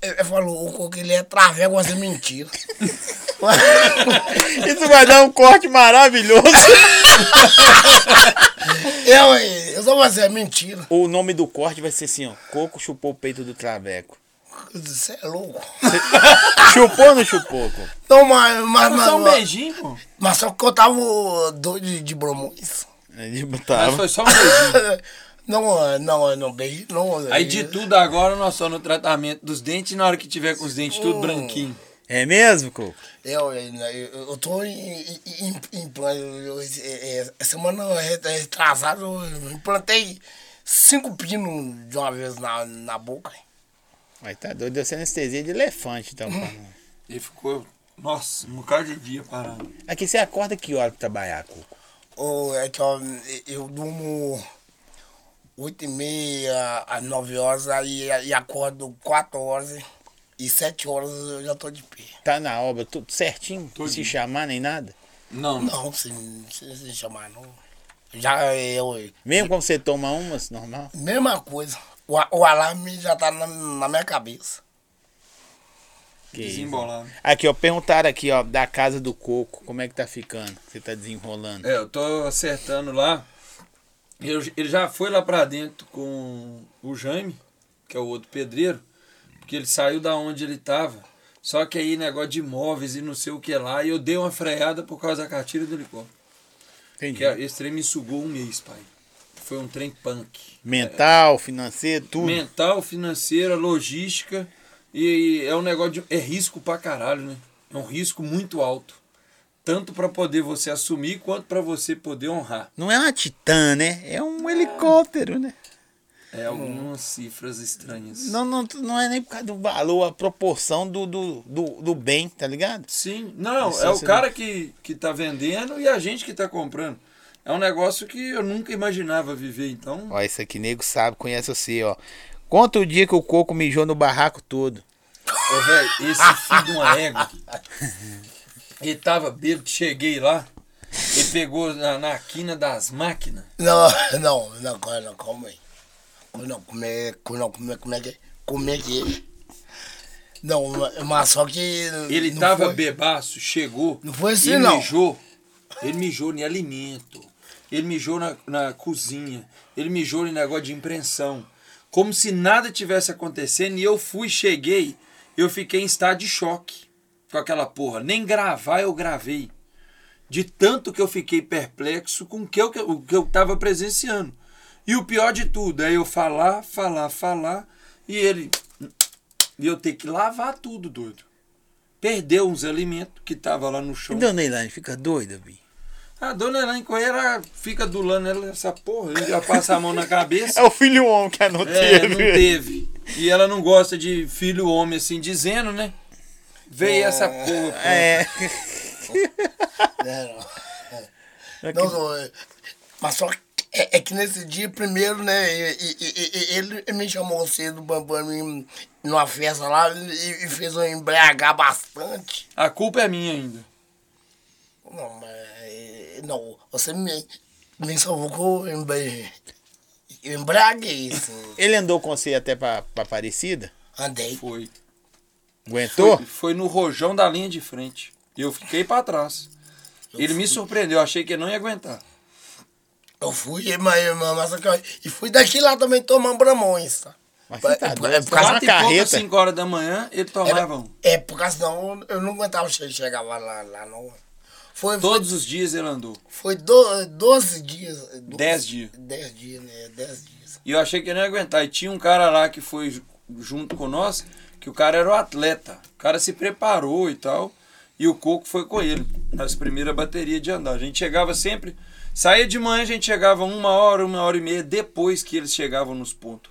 ele falou, o Coco, ele é traveco, mas é mentira. Isso vai dar um corte maravilhoso. eu, eu só vou dizer, é mentira. o nome do corte vai ser assim, ó. Coco chupou o peito do traveco. Você é louco. Chupou ou não chupou, Coco? Não, mas, mas, mas, Só um mas, beijinho, pô. mas só que eu tava doido de, de bromões. Ele Mas botava. foi só um beijinho. Não, não, não, beijo, não. Aí de tudo agora nós estamos no tratamento dos dentes e na hora que tiver com os dentes tudo branquinho. É mesmo, Coco? Eu, eu, eu, eu tô em, em, plano. Eu, eu, é, é, semana retrasada eu implantei cinco pinos de uma vez na, na boca. Mas tá doido, deu ser anestesia de elefante, então. Ele ficou, nossa, um bocado de dia parado. Aqui você acorda que hora pra trabalhar, Coco? Ou é que ó, eu durmo oito e meia a nove horas, aí e acordo quatro horas e sete horas eu já tô de pé. Tá na obra, tudo certinho? Tudo. Se chamar nem nada? Não, Não, se, se, se chamar não. Já eu, Mesmo quando você toma umas, normal? mesma coisa. O, o alarme já tá na, na minha cabeça. Que isso. desembolado. Aqui, ó, perguntaram aqui, ó, da casa do Coco, como é que tá ficando? Você tá desenrolando? É, eu tô acertando lá. Ele já foi lá pra dentro com o Jaime, que é o outro pedreiro, porque ele saiu da onde ele tava. Só que aí negócio de imóveis e não sei o que lá, e eu dei uma freada por causa da cartilha do helicóptero. Entendi. Que é, esse trem me sugou um mês, pai. Foi um trem punk. Mental, financeiro, tudo. Mental, financeira, logística. E é um negócio de. É risco pra caralho, né? É um risco muito alto. Tanto pra poder você assumir, quanto pra você poder honrar. Não é uma titã, né? É um helicóptero, né? É algumas cifras estranhas. Não, não, não é nem por causa do valor, a proporção do, do, do, do bem, tá ligado? Sim, não, Isso é o você cara que, que tá vendendo e a gente que tá comprando. É um negócio que eu nunca imaginava viver, então. Ó, isso aqui, nego sabe, conhece você, ó. Conta o dia que o coco mijou no barraco todo. Ô, velho, esse filho de uma égua. Ele tava bêbado, cheguei lá. Ele pegou na, na quina das máquinas. Não, não, não, calma, não, calma aí. Não, como é, não, como é, como é que, como é que é? Não, mas só que... Ele não tava foi- bebaço, chegou. Não foi assim, ele não. mijou. Ele mijou em alimento. Ele mijou na, na cozinha. Ele mijou em negócio de impressão. Como se nada tivesse acontecendo. E eu fui, cheguei. Eu fiquei em estado de choque com aquela porra. Nem gravar eu gravei. De tanto que eu fiquei perplexo com o que eu, o que eu tava presenciando. E o pior de tudo é eu falar, falar, falar. E ele. E eu ter que lavar tudo, doido. Perdeu uns alimentos que tava lá no E chão. dona Elaine fica doida, bi? A dona Elaine Correia fica adulando ela essa porra. Já passa a mão na cabeça. É o filho homem que não É, teve. não teve. E ela não gosta de filho homem assim dizendo, né? Veio essa porra. É. É, não. Não, não, é, mas só que é, é que nesse dia, primeiro, né, e- e- e- e- ele, ele me chamou cedo pra, pra mim numa festa lá e, fez eu embriagar bastante. A culpa é minha ainda. Não, mas. Não, você me, me salvou que eu embri- eu embriaguei, assim. Ele andou com você até pra, pra Aparecida? Andei. Foi. Aguentou? Foi, foi no rojão da linha de frente. E eu fiquei pra trás. Ele me surpreendeu, eu achei que ele não ia aguentar. Eu fui, mas, mas, eu- e fui daqui lá também tomando bramões, tá? Mas você tá É, doido? é por causa pouco, carreta. cinco horas da manhã, ele tomava um. É, por causa senão eu não aguentava che- chegar lá, lá, lá não. Foi, Todos os dias ele andou. foi do, 12 dias. 12 Dez dias. 10 dias, né? 10 dias. E eu achei que ele não ia aguentar. E tinha um cara lá que foi ju- junto com nós, que o cara era o atleta. O cara se preparou e tal. E o Coco foi com ele, nas primeiras baterias de andar. A gente chegava sempre. Saía de manhã, a gente chegava uma hora, uma hora e meia depois que eles chegavam nos pontos.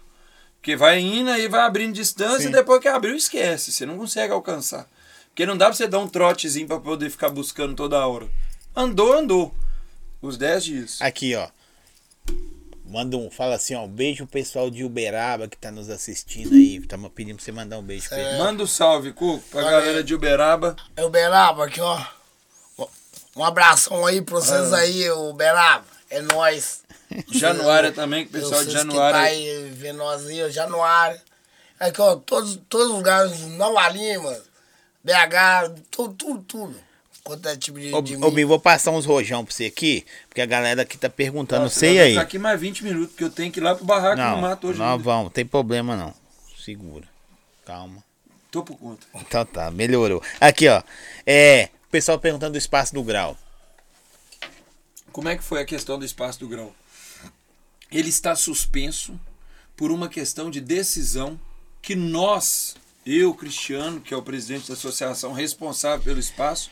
Porque vai indo aí, vai abrindo distância, Sim. e depois que abriu, esquece. Você não consegue alcançar. Porque não dá pra você dar um trotezinho pra poder ficar buscando toda hora. Andou, andou. Os 10 dias. Aqui, ó. Manda um, fala assim, ó, um beijo pro pessoal de Uberaba que tá nos assistindo aí. Tamo pedindo pra você mandar um beijo pra ele. Manda um salve, Cuco, pra Olha galera de Uberaba. É o Beraba aqui, ó. Um abração aí pra vocês Ah. aí, o Beraba. É nóis. Januária também, que o pessoal de Vocês que Januária. tá aí vendo nós aí, Januária. Aqui, ó, todos, todos os lugares, Nova Lima, BH, tudo, tudo, tudo. Quanto é tipo de, Ô, de ô, Bim, vou passar uns rojão pra você aqui, porque a galera aqui tá perguntando, não sei aí. Ficar aqui mais 20 minutos, porque eu tenho que ir lá pro barraco Não, no mato hoje. não ainda. vamos, tem problema não. Segura. Calma. Tô por conta. Então tá, melhorou. Aqui, ó. É, o pessoal perguntando do espaço do grau. Como é que foi a questão do espaço do grau? Ele está suspenso por uma questão de decisão que nós, eu, Cristiano, que é o presidente da associação responsável pelo espaço,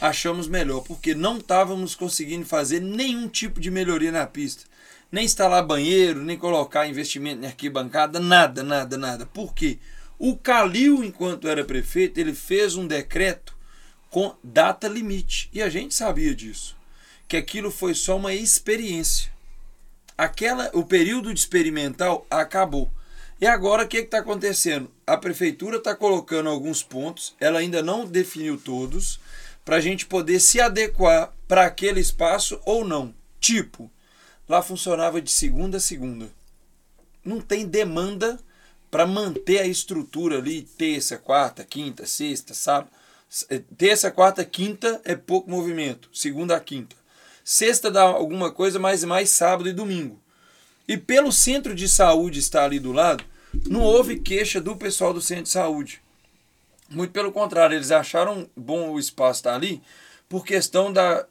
achamos melhor, porque não estávamos conseguindo fazer nenhum tipo de melhoria na pista. Nem instalar banheiro, nem colocar investimento em arquibancada, nada, nada, nada. Por quê? O Calil, enquanto era prefeito, ele fez um decreto com data limite. E a gente sabia disso. Que aquilo foi só uma experiência. Aquela, o período experimental acabou. E agora o que está acontecendo? A prefeitura está colocando alguns pontos, ela ainda não definiu todos, para a gente poder se adequar para aquele espaço ou não. Tipo, lá funcionava de segunda a segunda. Não tem demanda para manter a estrutura ali, terça, quarta, quinta, sexta, sábado. S- Terça, quarta, quinta é pouco movimento, segunda a quinta. Sexta dá alguma coisa, mas mais sábado e domingo. E pelo centro de saúde estar ali do lado, não houve queixa do pessoal do centro de saúde. Muito pelo contrário, eles acharam bom o espaço estar ali por questão da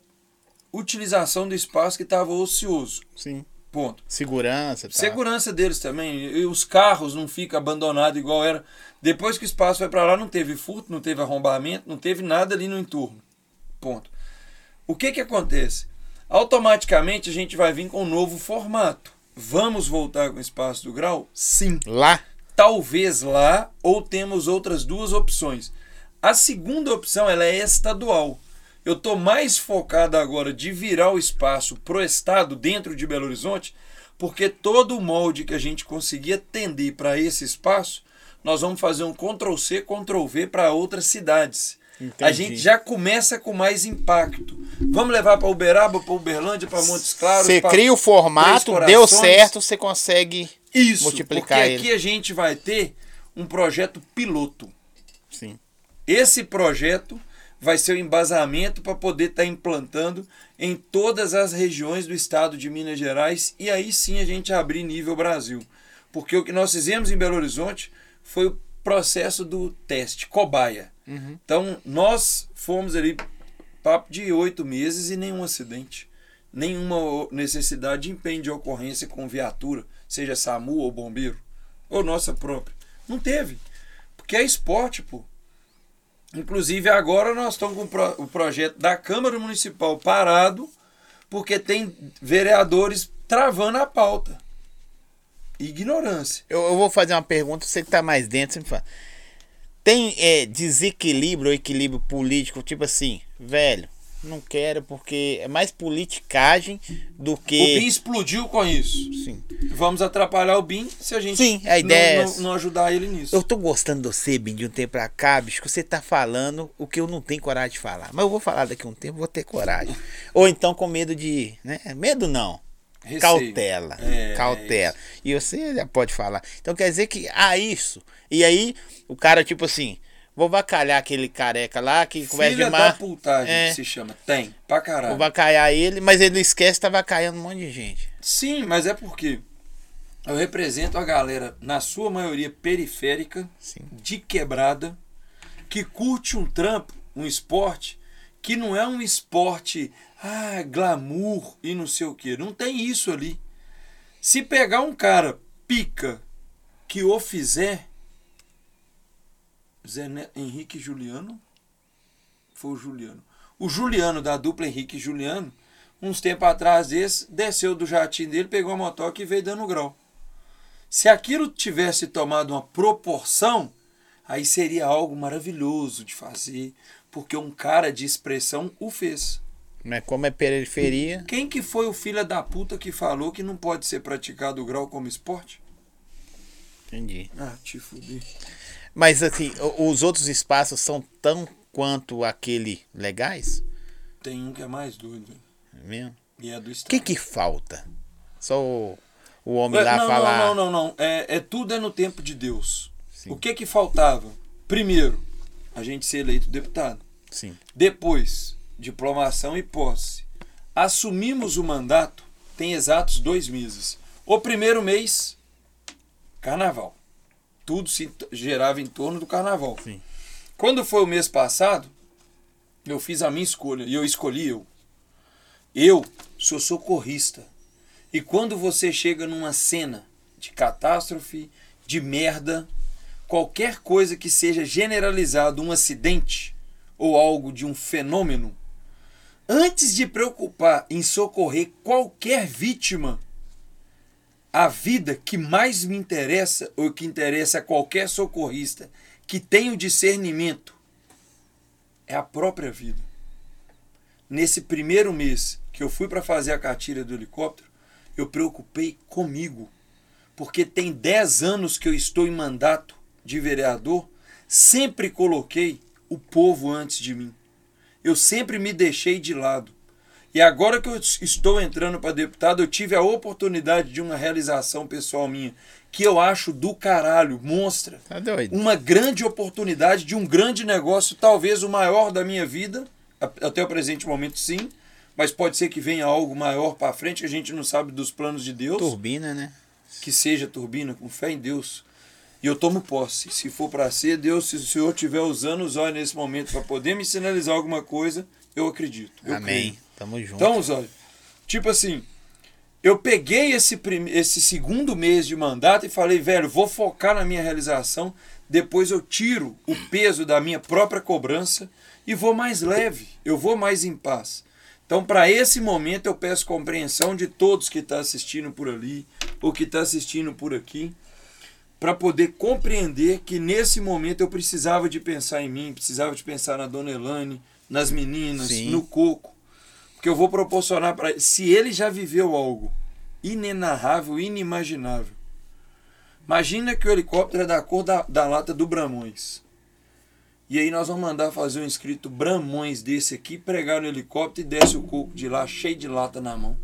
utilização do espaço que estava ocioso. Sim. Ponto. Segurança. Tá. Segurança deles também. E os carros não ficam abandonados igual era. Depois que o espaço foi para lá, não teve furto, não teve arrombamento, não teve nada ali no entorno. Ponto. O que que acontece? Automaticamente a gente vai vir com um novo formato. Vamos voltar com o espaço do grau? Sim. Lá? Talvez lá, ou temos outras duas opções. A segunda opção ela é estadual. Eu estou mais focado agora de virar o espaço pro estado dentro de Belo Horizonte, porque todo o molde que a gente conseguir atender para esse espaço, nós vamos fazer um Ctrl C, Ctrl V para outras cidades. Entendi. A gente já começa com mais impacto. Vamos levar para Uberaba, para Uberlândia, para Montes Claros. Você cria o formato, deu certo, você consegue. Isso, multiplicar porque ele. aqui a gente vai ter um projeto piloto. Sim. Esse projeto vai ser o embasamento para poder estar implantando em todas as regiões do estado de Minas Gerais e aí sim a gente abrir nível Brasil. Porque o que nós fizemos em Belo Horizonte foi o processo do teste, cobaia. Então nós fomos ali papo de oito meses e nenhum acidente. Nenhuma necessidade de empenho de ocorrência com viatura, seja SAMU ou bombeiro, ou nossa própria. Não teve. Porque é esporte, pô. Inclusive agora nós estamos com o pro- o projeto da Câmara Municipal parado, porque tem vereadores travando a pauta. Ignorância. Eu, eu vou fazer uma pergunta, você que tá mais dentro, você me fala. Tem é, desequilíbrio ou equilíbrio político, tipo assim, velho, não quero porque é mais politicagem do O BIM que. explodiu com isso. Sim. Vamos atrapalhar o BIM se a gente Sim, a ideia é não, não, não ajudar ele nisso. Eu tô gostando de você, Bim, de um tempo pra cá, bicho, que você tá falando o que eu não tenho coragem de falar. Mas eu vou falar daqui a um tempo, vou ter coragem. Ou então com medo de. Né? Medo não. Receio. Cautela. É, cautela. e você já pode falar. Então quer dizer que há isso. E aí, o cara, tipo assim, vou vacalhar aquele careca lá que conversa Filha de da putagem É. que se chama. Tem, pra caralho. Vou vacaiar ele, mas ele esquece que tá vacaiando um monte de gente. Sim, mas é porque eu represento a galera, na sua maioria periférica, Sim. de quebrada, que curte um trampo, um esporte, que não é um esporte, ah, glamour e não sei o que. Não tem isso ali. Se pegar um cara pica que o fizer, Zé Henrique e Juliano, foi o Juliano. O Juliano da dupla Henrique e Juliano, uns tempos atrás desse, desceu do jatinho dele, pegou a motoca e veio dando grau. Se aquilo tivesse tomado uma proporção, aí seria algo maravilhoso de fazer, porque um cara de expressão o fez. Mas como é periferia. Quem que foi o filho da puta que falou que não pode ser praticado o grau como esporte? Entendi. Ah, te fudi. Mas assim, o- os outros espaços são tão quanto aquele legais? Tem um que é mais doido. É mesmo? E é do O estado. que que falta? Só o, o homem lá não, falar. não, não, não, não. É, é tudo é no tempo de Deus. Sim. O que que faltava? Primeiro, a gente ser eleito deputado. Sim. Depois, diplomação e posse. Assumimos o mandato tem exatos dois meses. O primeiro mês, carnaval. Tudo se gerava em torno do carnaval. Sim. Quando foi o mês passado, eu fiz a minha escolha e eu escolhi eu. Eu sou socorrista. E quando você chega numa cena de catástrofe, de merda, qualquer coisa que seja generalizado um acidente ou algo de um fenômeno, antes de preocupar em socorrer qualquer vítima, a vida que mais me interessa ou que interessa a qualquer socorrista que tem o discernimento é a própria vida. Nesse primeiro mês que eu fui para fazer a cartilha do helicóptero, eu preocupei comigo. Porque tem 10 anos que eu estou em mandato de vereador, sempre coloquei o povo antes de mim. Eu sempre me deixei de lado. E agora que eu estou entrando para deputado, eu tive a oportunidade de uma realização pessoal minha, que eu acho do caralho, monstra Tá doido? uma grande oportunidade de um grande negócio, talvez o maior da minha vida, até o presente momento sim, mas pode ser que venha algo maior para frente, que a gente não sabe dos planos de Deus, Turbina, né? que seja turbina, com fé em Deus. E eu tomo posse. Se for para ser, Deus, se o Senhor estiver usando os olhos nesse momento para poder me sinalizar alguma coisa, eu acredito. Eu Amém. creio. Tamo junto. Então, Zóio, tipo assim, eu peguei esse, prim... esse segundo mês de mandato e falei, velho, vou focar na minha realização, depois eu tiro o peso da minha própria cobrança e vou mais leve, eu vou mais em paz. Então, para esse momento, eu peço compreensão de todos que estão tá assistindo por ali ou que estão tá assistindo por aqui, para poder compreender que nesse momento eu precisava de pensar em mim, precisava de pensar na Dona Elane, nas meninas, Sim. no Coco, porque eu vou proporcionar para se ele já viveu algo inenarrável, inimaginável. Imagina que o helicóptero é da cor da, da lata do Bramões. E aí nós vamos mandar fazer um escrito Bramões desse aqui, pregar no helicóptero e desce o coco de lá cheio de lata na mão.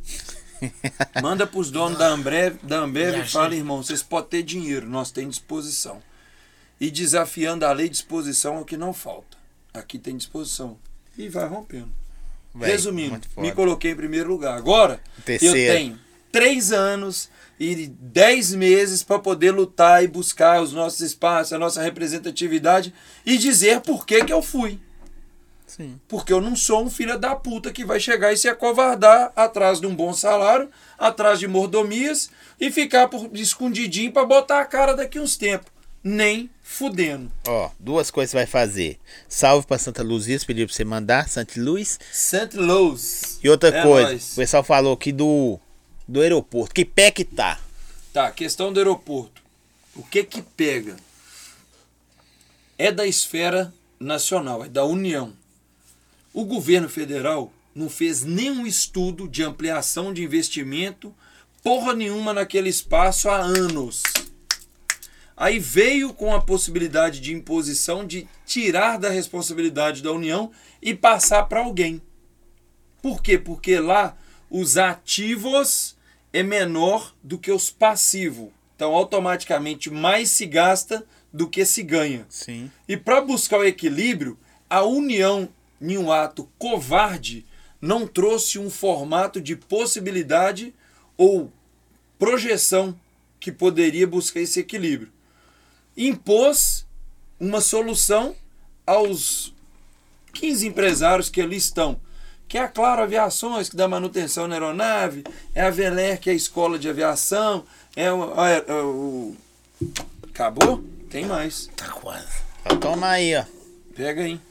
Manda para os donos da Ambev, da Ambev e fala, irmão, vocês podem ter dinheiro, nós temos disposição. E desafiando a lei de disposição é o que não falta. Aqui tem disposição. E vai rompendo. Resumindo, me coloquei em primeiro lugar. Agora, Terceiro. eu tenho três anos e dez meses para poder lutar e buscar os nossos espaços, a nossa representatividade e dizer por que, que eu fui. Sim. Porque eu não sou um filho da puta que vai chegar e se acovardar atrás de um bom salário, atrás de mordomias e ficar por escondidinho para botar a cara daqui uns tempos. Nem fudendo. Ó, duas coisas você vai fazer. Salve para Santa Luzia, pediu para você mandar, Santa Luz. Santa Luz. E outra é coisa, nóis. o pessoal falou aqui do do aeroporto. Que pé que tá? Tá, questão do aeroporto. O que que pega? É da esfera nacional, é da União. O governo federal não fez nenhum estudo de ampliação de investimento, porra nenhuma naquele espaço há anos. Aí veio com a possibilidade de imposição de tirar da responsabilidade da União e passar para alguém. Por quê? Porque lá os ativos é menor do que os passivos. Então, automaticamente, mais se gasta do que se ganha. Sim. E para buscar o equilíbrio, a união em um ato covarde não trouxe um formato de possibilidade ou projeção que poderia buscar esse equilíbrio. Impôs uma solução aos 15 empresários que ali estão que é a Claro Aviações, que dá manutenção na aeronave, é a Veler, que é a escola de aviação, é o. É, é o... Acabou? Tem mais. Tá quase. Então, toma aí, ó. Pega aí.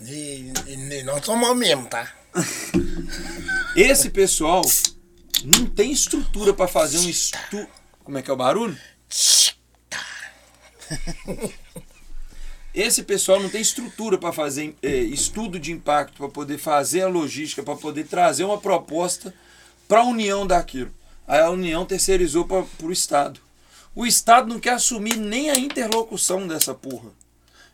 E, e nós tomamos mesmo, tá? Esse pessoal não tem estrutura para fazer um estudo. Como é que é o barulho? Esse pessoal não tem estrutura para fazer é, estudo de impacto, para poder fazer a logística, para poder trazer uma proposta para a união daquilo. Aí a união terceirizou para o Estado. O Estado não quer assumir nem a interlocução dessa porra.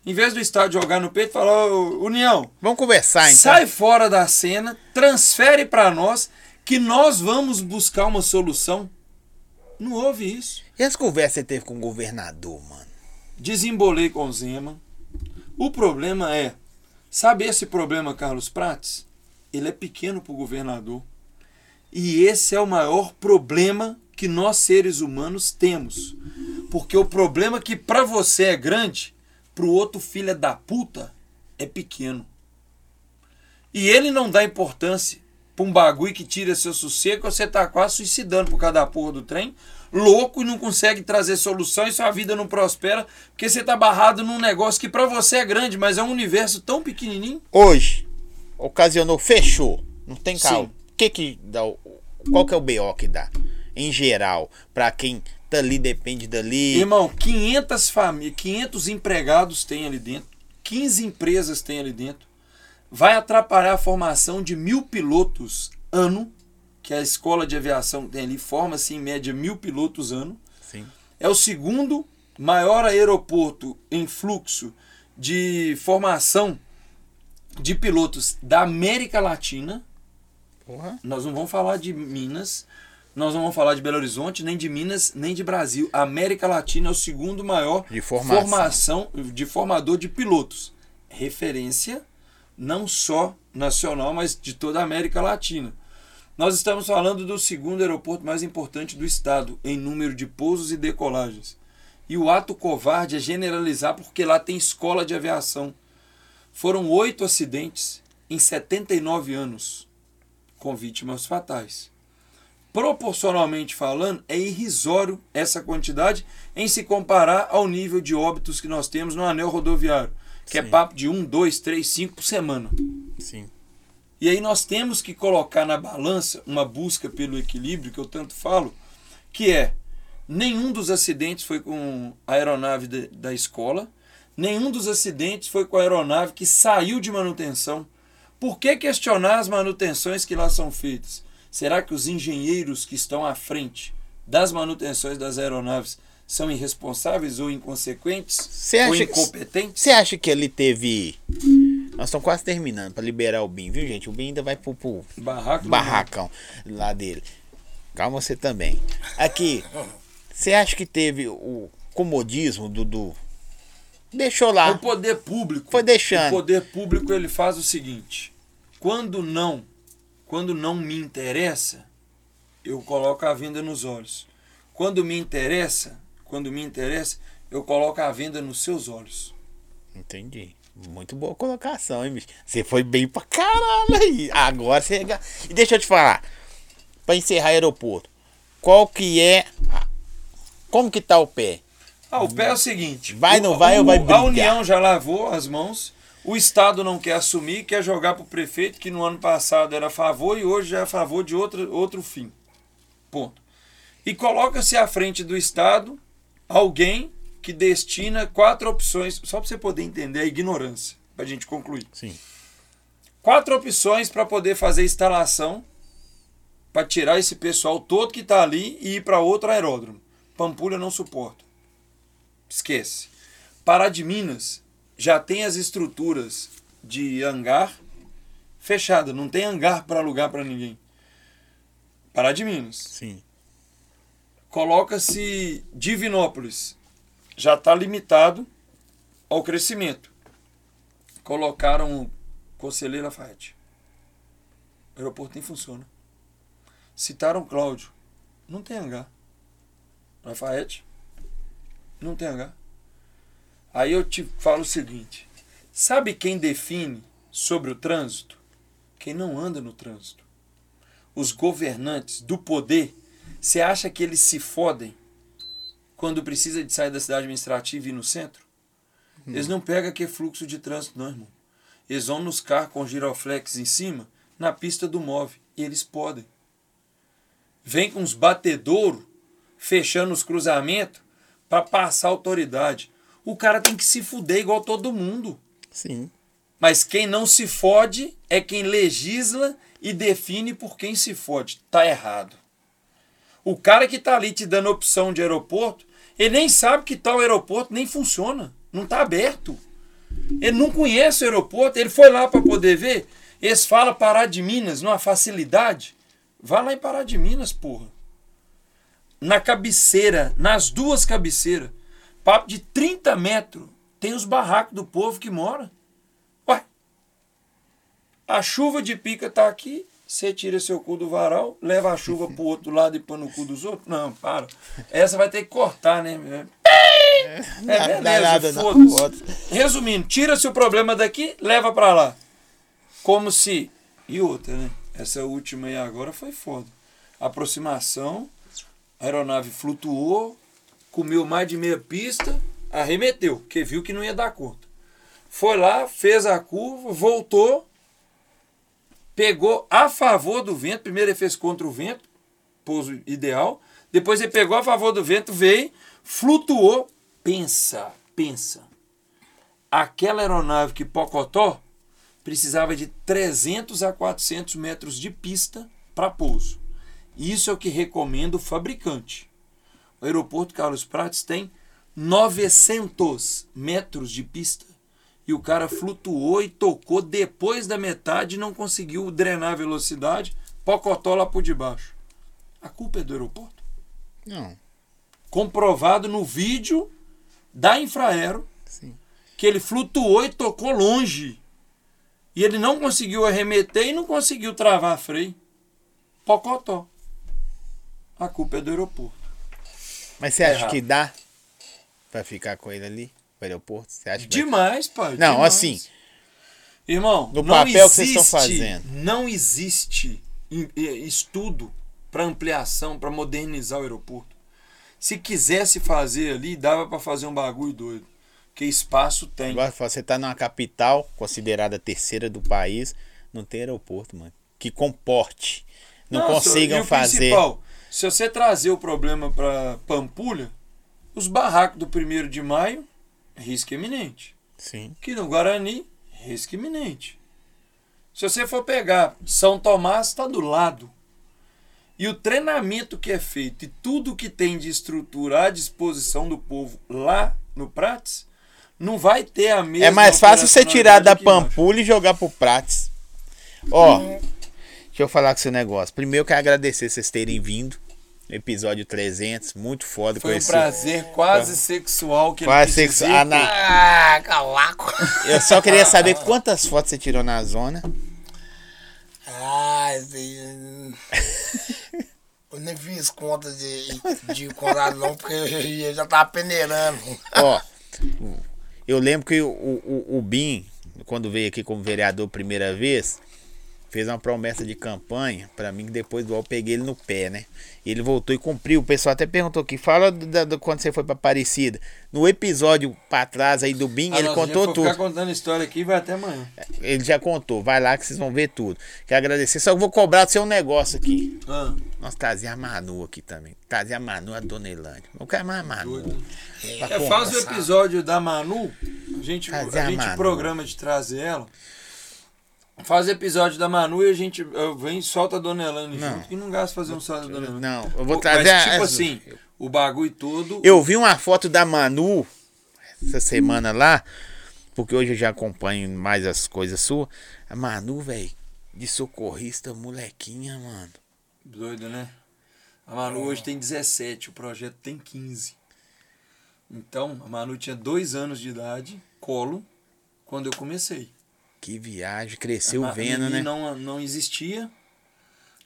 Em vez do Estado jogar no peito e falar, União, vamos conversar então. Sai fora da cena, transfere para nós que nós vamos buscar uma solução. Não houve isso. E as conversas que você teve com o governador, mano? Desembolei com Zema. O problema é, sabe esse problema, Carlos Prates? Ele é pequeno para o governador. E esse é o maior problema que nós seres humanos temos. Porque o problema que para você é grande, para o outro filho da puta é pequeno. E ele não dá importância para um bagulho que tira seu sossego, você tá quase suicidando por causa da porra do trem, louco e não consegue trazer solução e sua vida não prospera porque você tá barrado num negócio que para você é grande, mas é um universo tão pequenininho. Hoje, ocasionou, fechou, não tem carro. Que que dá, qual que é o BO que dá? Em geral, para quem tá ali, depende dali. Irmão, 500 famílias, 500 empregados tem ali dentro, 15 empresas tem ali dentro. Vai atrapalhar a formação de mil pilotos ano que a escola de aviação tem ali, forma-se em média mil pilotos ano. Sim. É o segundo maior aeroporto em fluxo de formação de pilotos da América Latina. Porra. Nós não vamos falar de Minas, nós não vamos falar de Belo Horizonte, nem de Minas, nem de Brasil. A América Latina é o segundo maior de formação. formação de formador de pilotos. Referência não só nacional, mas de toda a América Latina. Nós estamos falando do segundo aeroporto mais importante do estado em número de pousos e decolagens. E o ato covarde é generalizar porque lá tem escola de aviação. Foram oito acidentes em 79 anos com vítimas fatais. Proporcionalmente falando, é irrisório essa quantidade em se comparar ao nível de óbitos que nós temos no anel rodoviário, que é Sim. papo de 1, 2, 3, 5 por semana. Sim. E aí nós temos que colocar na balança uma busca pelo equilíbrio, que eu tanto falo, que é nenhum dos acidentes foi com a aeronave de- da escola, nenhum dos acidentes foi com a aeronave que saiu de manutenção. Por que questionar as manutenções que lá são feitas? Será que os engenheiros que estão à frente das manutenções das aeronaves são irresponsáveis ou inconsequentes ou incompetentes? você acha que ele teve. Nós estamos quase terminando pra liberar o BIM, viu, gente? O BIM ainda vai pro, pro Barraco do barracão lá dele. Calma você também. Aqui, você acha que teve o comodismo do. do... Deixou O lá. poder público. Foi deixando. O poder público ele faz o seguinte: quando não, quando não me interessa, eu coloco a venda nos olhos. Quando me interessa, quando me interessa, eu coloco a venda nos seus olhos. Entendi. Muito boa colocação, hein, bicho? Você foi bem pra caralho aí. Agora você. E deixa eu te falar. Pra encerrar aeroporto. Qual que é. a- Como que tá o pé? Ah, o pé é o seguinte: Vai, o- não vai ou vai A brigar? União já lavou as mãos. O Estado não quer assumir, quer jogar para o prefeito, que no ano passado era a favor e hoje é a favor de outro, outro fim. Ponto. E coloca-se à frente do Estado alguém que destina quatro opções, só para você poder entender a ignorância, para a gente concluir. Sim. Quatro opções para poder fazer instalação, para tirar esse pessoal todo que está ali e ir para outro aeródromo. Pampulha não suporta. Esquece. Pará de Minas já tem as estruturas de hangar fechada, não tem hangar para alugar para ninguém. Pará de Minas. Sim. Coloca-se Divinópolis. Já está limitado ao crescimento. Colocaram o Conselheiro Lafayette. O aeroporto nem funciona. Citaram Cláudio. Não tem hangar. Lafayette. Não tem hangar. Aí eu te falo o seguinte: sabe quem define sobre o trânsito? Quem não anda no trânsito. Os governantes do poder, você acha que eles se fodem quando precisa de sair da cidade administrativa e ir no centro? Eles não pegam aquele fluxo de trânsito, não, irmão. Eles vão nos carros com giroflex em cima, na pista do MOVE. E eles podem. Vem com uns batedouros, fechando os cruzamentos, para passar autoridade. O cara tem que se fuder igual todo mundo. Sim. Mas quem não se fode é quem legisla e define por quem se fode. Tá errado. O cara que tá ali te dando opção de aeroporto, ele nem sabe que tal aeroporto nem funciona. Não tá aberto. Ele não conhece o aeroporto, ele foi lá para poder ver. Eles falam Pará de Minas, numa facilidade. Vai lá em Pará de Minas, porra. Na cabeceira, nas duas cabeceiras, papo de 30 metros, tem os barracos do povo que mora. Ué, a chuva de pica tá aqui, você tira seu cu do varal, leva a chuva pro outro lado e põe no cu dos outros? Não, para. Essa vai ter que cortar, né? É dá beleza, foda-se. Resumindo, tira-se o problema daqui, leva pra lá. Como se. E outra, né? Essa última aí agora foi foda. Aproximação, a aeronave flutuou, comeu mais de meia pista, arremeteu, porque viu que não ia dar conta. Foi lá, fez a curva, voltou, pegou a favor do vento. Primeiro ele fez contra o vento, pouso ideal. Depois ele pegou a favor do vento, veio, flutuou. Pensa, pensa. Aquela aeronave que Pocotó precisava de 300 a 400 metros de pista para pouso. Isso é o que recomenda o fabricante. O aeroporto Carlos Prates tem 900 metros de pista. E o cara flutuou e tocou depois da metade não conseguiu drenar a velocidade. Pocotó lá por debaixo. A culpa é do aeroporto. Não. Comprovado no vídeo da Infraero Sim. que ele flutuou e tocou longe. E ele não conseguiu arremeter e não conseguiu travar freio. Pocotó. A culpa é do aeroporto. Mas você acha Errado. que dá pra ficar com ele ali? No aeroporto? Você acha Demais, pai. Não, demais. assim. Irmão, No não papel que vocês existe, estão fazendo. Não existe estudo para ampliação, para modernizar o aeroporto. Se quisesse fazer ali, dava para fazer um bagulho doido. Que espaço tem. Agora, você tá numa capital, considerada a terceira do país, não tem aeroporto, mano. Que comporte. Não, consigam o fazer. se você trazer o problema para Pampulha, os barracos do 1 de maio, risco iminente. Sim. que no Guarani, risco iminente. Se você for pegar São Tomás, está do lado. E o treinamento que é feito e tudo que tem de estrutura à disposição do povo lá no Prates, não vai ter a mesma. É mais fácil você tirar da. Pampulha e jogar pro Prates. Ó, deixa eu falar com esse negócio. Primeiro, eu quero agradecer vocês terem vindo. Episódio 300, muito foda Foi um prazer quase sexual que Quase ele quis sexual. dizer. Ah, Ah, cavaco. Eu só queria saber quantas fotos você tirou na zona. Ah, esse Eu nem fiz conta de, de contar não, porque eu já tava peneirando. Ó, eu lembro que o, o, o Bim, quando veio aqui como vereador primeira vez, fez uma promessa de campanha pra mim que depois do UOL peguei ele no pé, né? Ele voltou e cumpriu. O pessoal até perguntou aqui, fala do, da- do quando você foi pra Aparecida. No episódio pra trás aí do Bim, Ah, ele nós contou tudo. ficar contando história aqui vai até amanhã. Ele já contou. Vai lá que vocês vão ver tudo. Quero agradecer. Só que vou cobrar do seu negócio aqui. Ah, Nós trazer a Manu aqui também. Trazer a Manu, a Dona Elândia. Eu quero mais a Manu. É, faz o episódio da Manu. A gente, Trazer a gente programa de trazer ela. Faz episódio da Manu e a gente vem e solta a Dona Elane Não. junto. E não gasta fazer um salto da Dona Elane. Não, eu vou trazer Mas, a- tipo assim, o bagulho todo. Eu vi uma foto da Manu essa semana lá, porque hoje eu já acompanho mais as coisas suas. A Manu, velho, de socorrista, molequinha, mano. Doido, né? A Manu hoje tem 17, o projeto tem 15. Então, a Manu tinha dois anos de idade, colo, quando eu comecei. Que viagem, cresceu a, Ma- vendo, a Mimi né? não, não existia.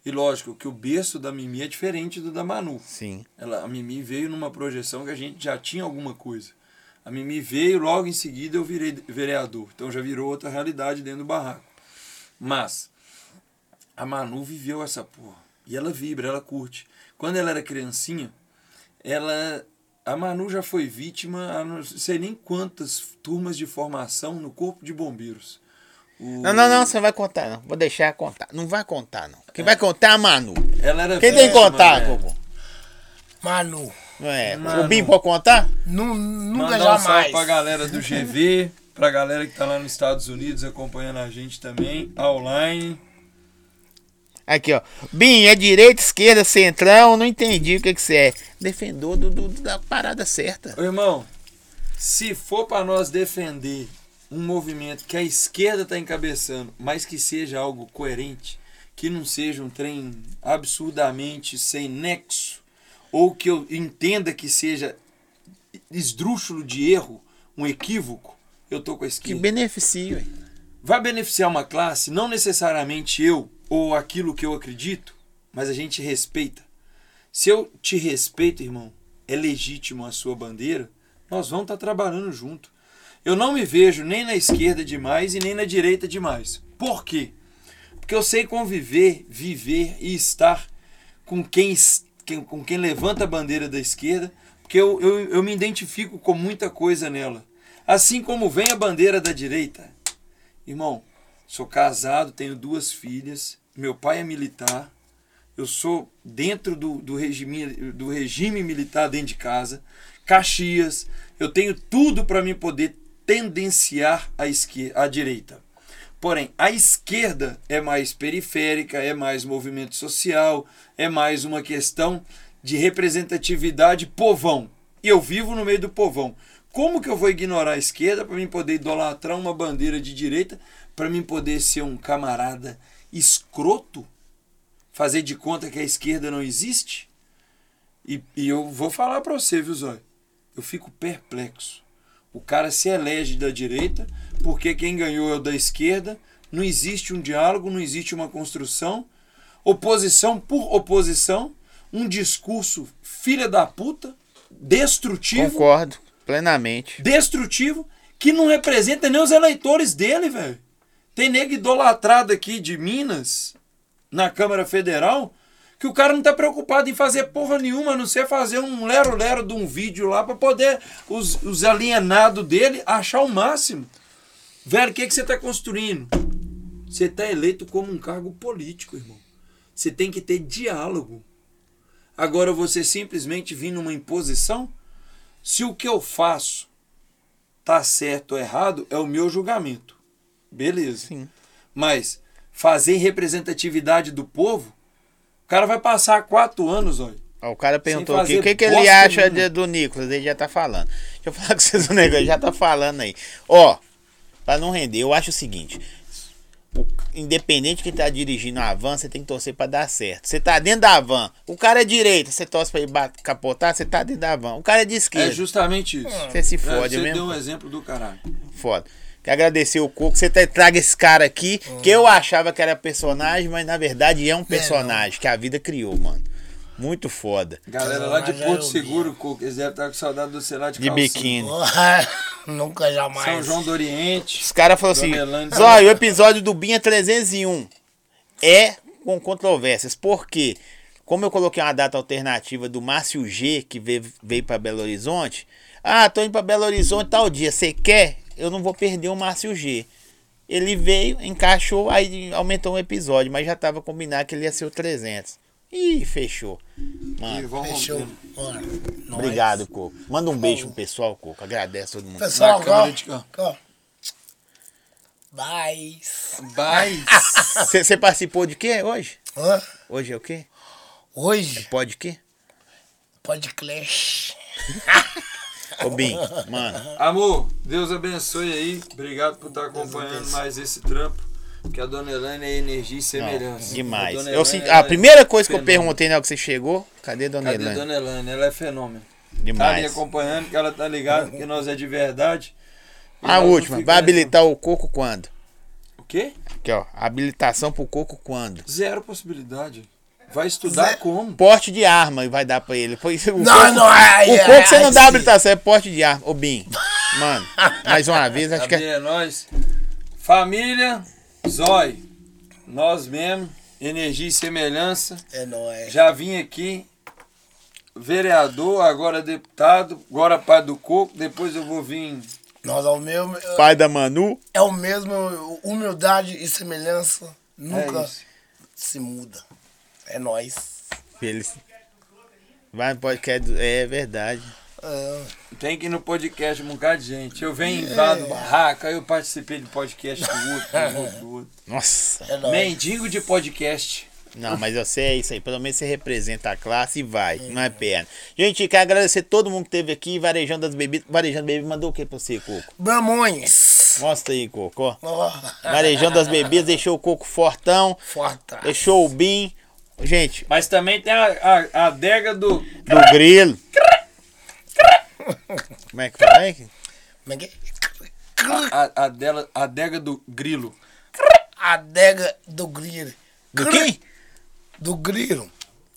E lógico que o berço da Mimi é diferente do da Manu. Sim. Ela, a Mimi veio numa projeção que a gente já tinha alguma coisa. A Mimi veio, logo em seguida eu virei vereador. Então já virou outra realidade dentro do barraco. Mas a Manu viveu essa porra. E ela vibra, ela curte. Quando ela era criancinha, ela. A Manu já foi vítima a não sei nem quantas turmas de formação no Corpo de Bombeiros. O- Não, não, não, você não vai contar, não. Vou deixar contar. Não vai contar, não. Quem vai contar é a Manu. Ela era Quem tem que contar, né? Cocô? Manu, Não é. Manu. O Bim pode contar? nu, nunca Mandar um jamais. pra galera do GV, pra galera que tá lá nos Estados Unidos acompanhando a gente também, online. Aqui, ó. Bim, é direita, esquerda, centrão, não entendi o que que você é. Defendor do, do- da parada certa. Ô, irmão, se for pra nós defender um movimento que a esquerda tá encabeçando, mas que seja algo coerente, que não seja um trem absurdamente sem nexo, ou que eu entenda que seja esdrúxulo de erro, um equívoco, eu tô com a Que esquerda. beneficia, ué. vai beneficiar uma classe, não necessariamente eu ou aquilo que eu acredito, mas a gente respeita. Se eu te respeito, irmão, é legítimo a sua bandeira, nós vamos estar trabalhando junto. Eu não me vejo nem na esquerda demais e nem na direita demais. Por quê? Porque eu sei conviver, viver e estar com quem, com quem levanta a bandeira da esquerda, porque eu, eu, eu me identifico com muita coisa nela. Assim como vem a bandeira da direita, Irmão, sou casado, tenho duas filhas, meu pai é militar, eu sou dentro do, do, regime, do regime militar dentro de casa, Caxias, eu tenho tudo para me poder tendenciar à, esquerda, à direita. Porém, a esquerda é mais periférica, é mais movimento social, é mais uma questão de representatividade povão. E eu vivo no meio do povão. Como que eu vou ignorar a esquerda para mim poder idolatrar uma bandeira de direita, para mim poder ser um camarada escroto? Fazer de conta que a esquerda não existe? E, e eu vou falar para você, viu, Zóio? Eu fico perplexo. O cara se elege da direita porque quem ganhou é o da esquerda. Não existe um diálogo, não existe uma construção. Oposição por oposição. Um discurso filha da puta, destrutivo Concordo, plenamente. destrutivo que não representa nem os eleitores dele, velho. Tem nego idolatrado aqui de Minas, na Câmara Federal, que o cara não tá preocupado em fazer porra nenhuma, a não ser fazer um lero-lero de um vídeo lá pra poder os, os alienados dele achar o máximo. Velho, o que, que você tá construindo? Você tá eleito como um cargo político, irmão. Você tem que ter diálogo. Agora você simplesmente vir numa imposição? Se o que eu faço tá certo ou errado, é o meu julgamento. Beleza. Sim. Mas fazer representatividade do povo, cara vai passar quatro anos, olha. O cara perguntou aqui o que, que ele acha de- do Nicolas. Ele já tá falando. Deixa eu falar com vocês o negócio, ele já tá falando aí. Ó, pra não render, eu acho o seguinte. O- independente de quem tá dirigindo a van, você tem que torcer pra dar certo. Você tá dentro da van, o cara é direita, você torce pra ele bate- capotar, você tá dentro da van. O cara é de É esquerda, justamente isso. você se É, fode você mesmo. deu um exemplo do caralho. Foda. Quero agradecer o Coco. Você tá- traga esse cara aqui, que eu achava que era personagem, mas na verdade é um personagem que a vida criou, mano. Muito foda. Galera lá de Porto. Seguro, Coco, eles devem estar com saudade do celular de, De biquíni. Nunca jamais. São João do Oriente. Os caras falaram assim: Zóio, o episódio do Binha 301 é com controvérsias. Por quê? Como eu coloquei uma data alternativa do Márcio G, que veio, veio para Belo Horizonte. Ah, tô indo para Belo Horizonte tal dia. Você quer? Eu não vou perder o Márcio G. Ele veio, encaixou, aí aumentou um episódio, mas já tava combinado que ele ia ser o 300. Ih, fechou. E Mano, Fechou. Nós. obrigado, Coco. Manda um beijo pro pessoal, Coco. Agradece todo mundo. Pessoal, ó. Bye. Bye. Você participou de quê hoje? Hã? Hoje é o quê? Hoje, Pode quê? pode clash. Ô, Bim, mano. Amor, Deus abençoe aí. Obrigado por estar acompanhando mais esse trampo. Que a dona Elaine é energia e Não, semelhança. demais. A Eu ela a é primeira coisa que eu perguntei na hora que você chegou, cadê Dona Cadê Elaine? dona Elaine? Ela é fenômeno. Tá ali Demais. acompanhando, que ela tá ligada que nós é de verdade. E A não última, vai habilitar o coco quando? O quê? Aqui, ó. Habilitação pro coco quando? Zero possibilidade. Vai estudar Zé- como? Porte de arma vai dar pra ele. Pois o Não, coco, não, é. o é, coco você não é, dá sim. habilitação, é porte de arma. Ô, Bim, mano, mais uma vez, acho que Cadê é. nós? Família, Zói. Nós mesmo, energia e semelhança. É nóis. Já vim aqui, vereador, agora deputado, agora pai do coco, depois eu vou vir. Nós é o mesmo. Pai da Manu. É o mesmo. Humildade e semelhança nunca É se muda. É nóis. Feliz. Vai no podcast. É verdade. É, Tem que ir no podcast um bocado de gente. Eu venho invado barraca, aí eu participei de podcast do outro, do outro, do outro. Nossa. é. Mendigo de podcast. Não, mas sei é isso aí. Pelo menos você representa a classe e vai. Não é perna. Gente, quero agradecer todo mundo que esteve aqui. Varejando das bebidas. Varejando bebidas mandou o que pra você, Coco? Bramões. Mostra aí, Coco. Ó, Varejando das bebidas, deixou o Coco fortão. Forta. Deixou o Bim. Gente, Mas também tem a, a, a adega do. do grilo. Como é que fala? Como é que é? A, a, dela, a adega do grilo. Adega do grilo. Do quem? Do grilo.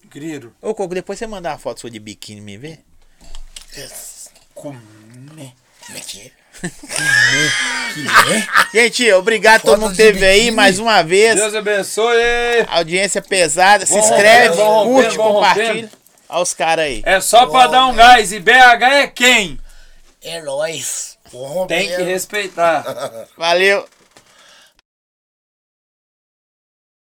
Grilo. Ô, Coco, depois você mandar uma foto sua de biquíni me ver? Como é que é? Que é? Gente, obrigado a todo mundo que de esteve aí mais uma vez. Deus abençoe! Audiência pesada. Se inscreve, vão curte, rompendo, vão compartilha. Rompendo. Olha os caras aí. É só pra dar um gás. E BH é quem? É. Vou Tem que romper. respeitar. Valeu.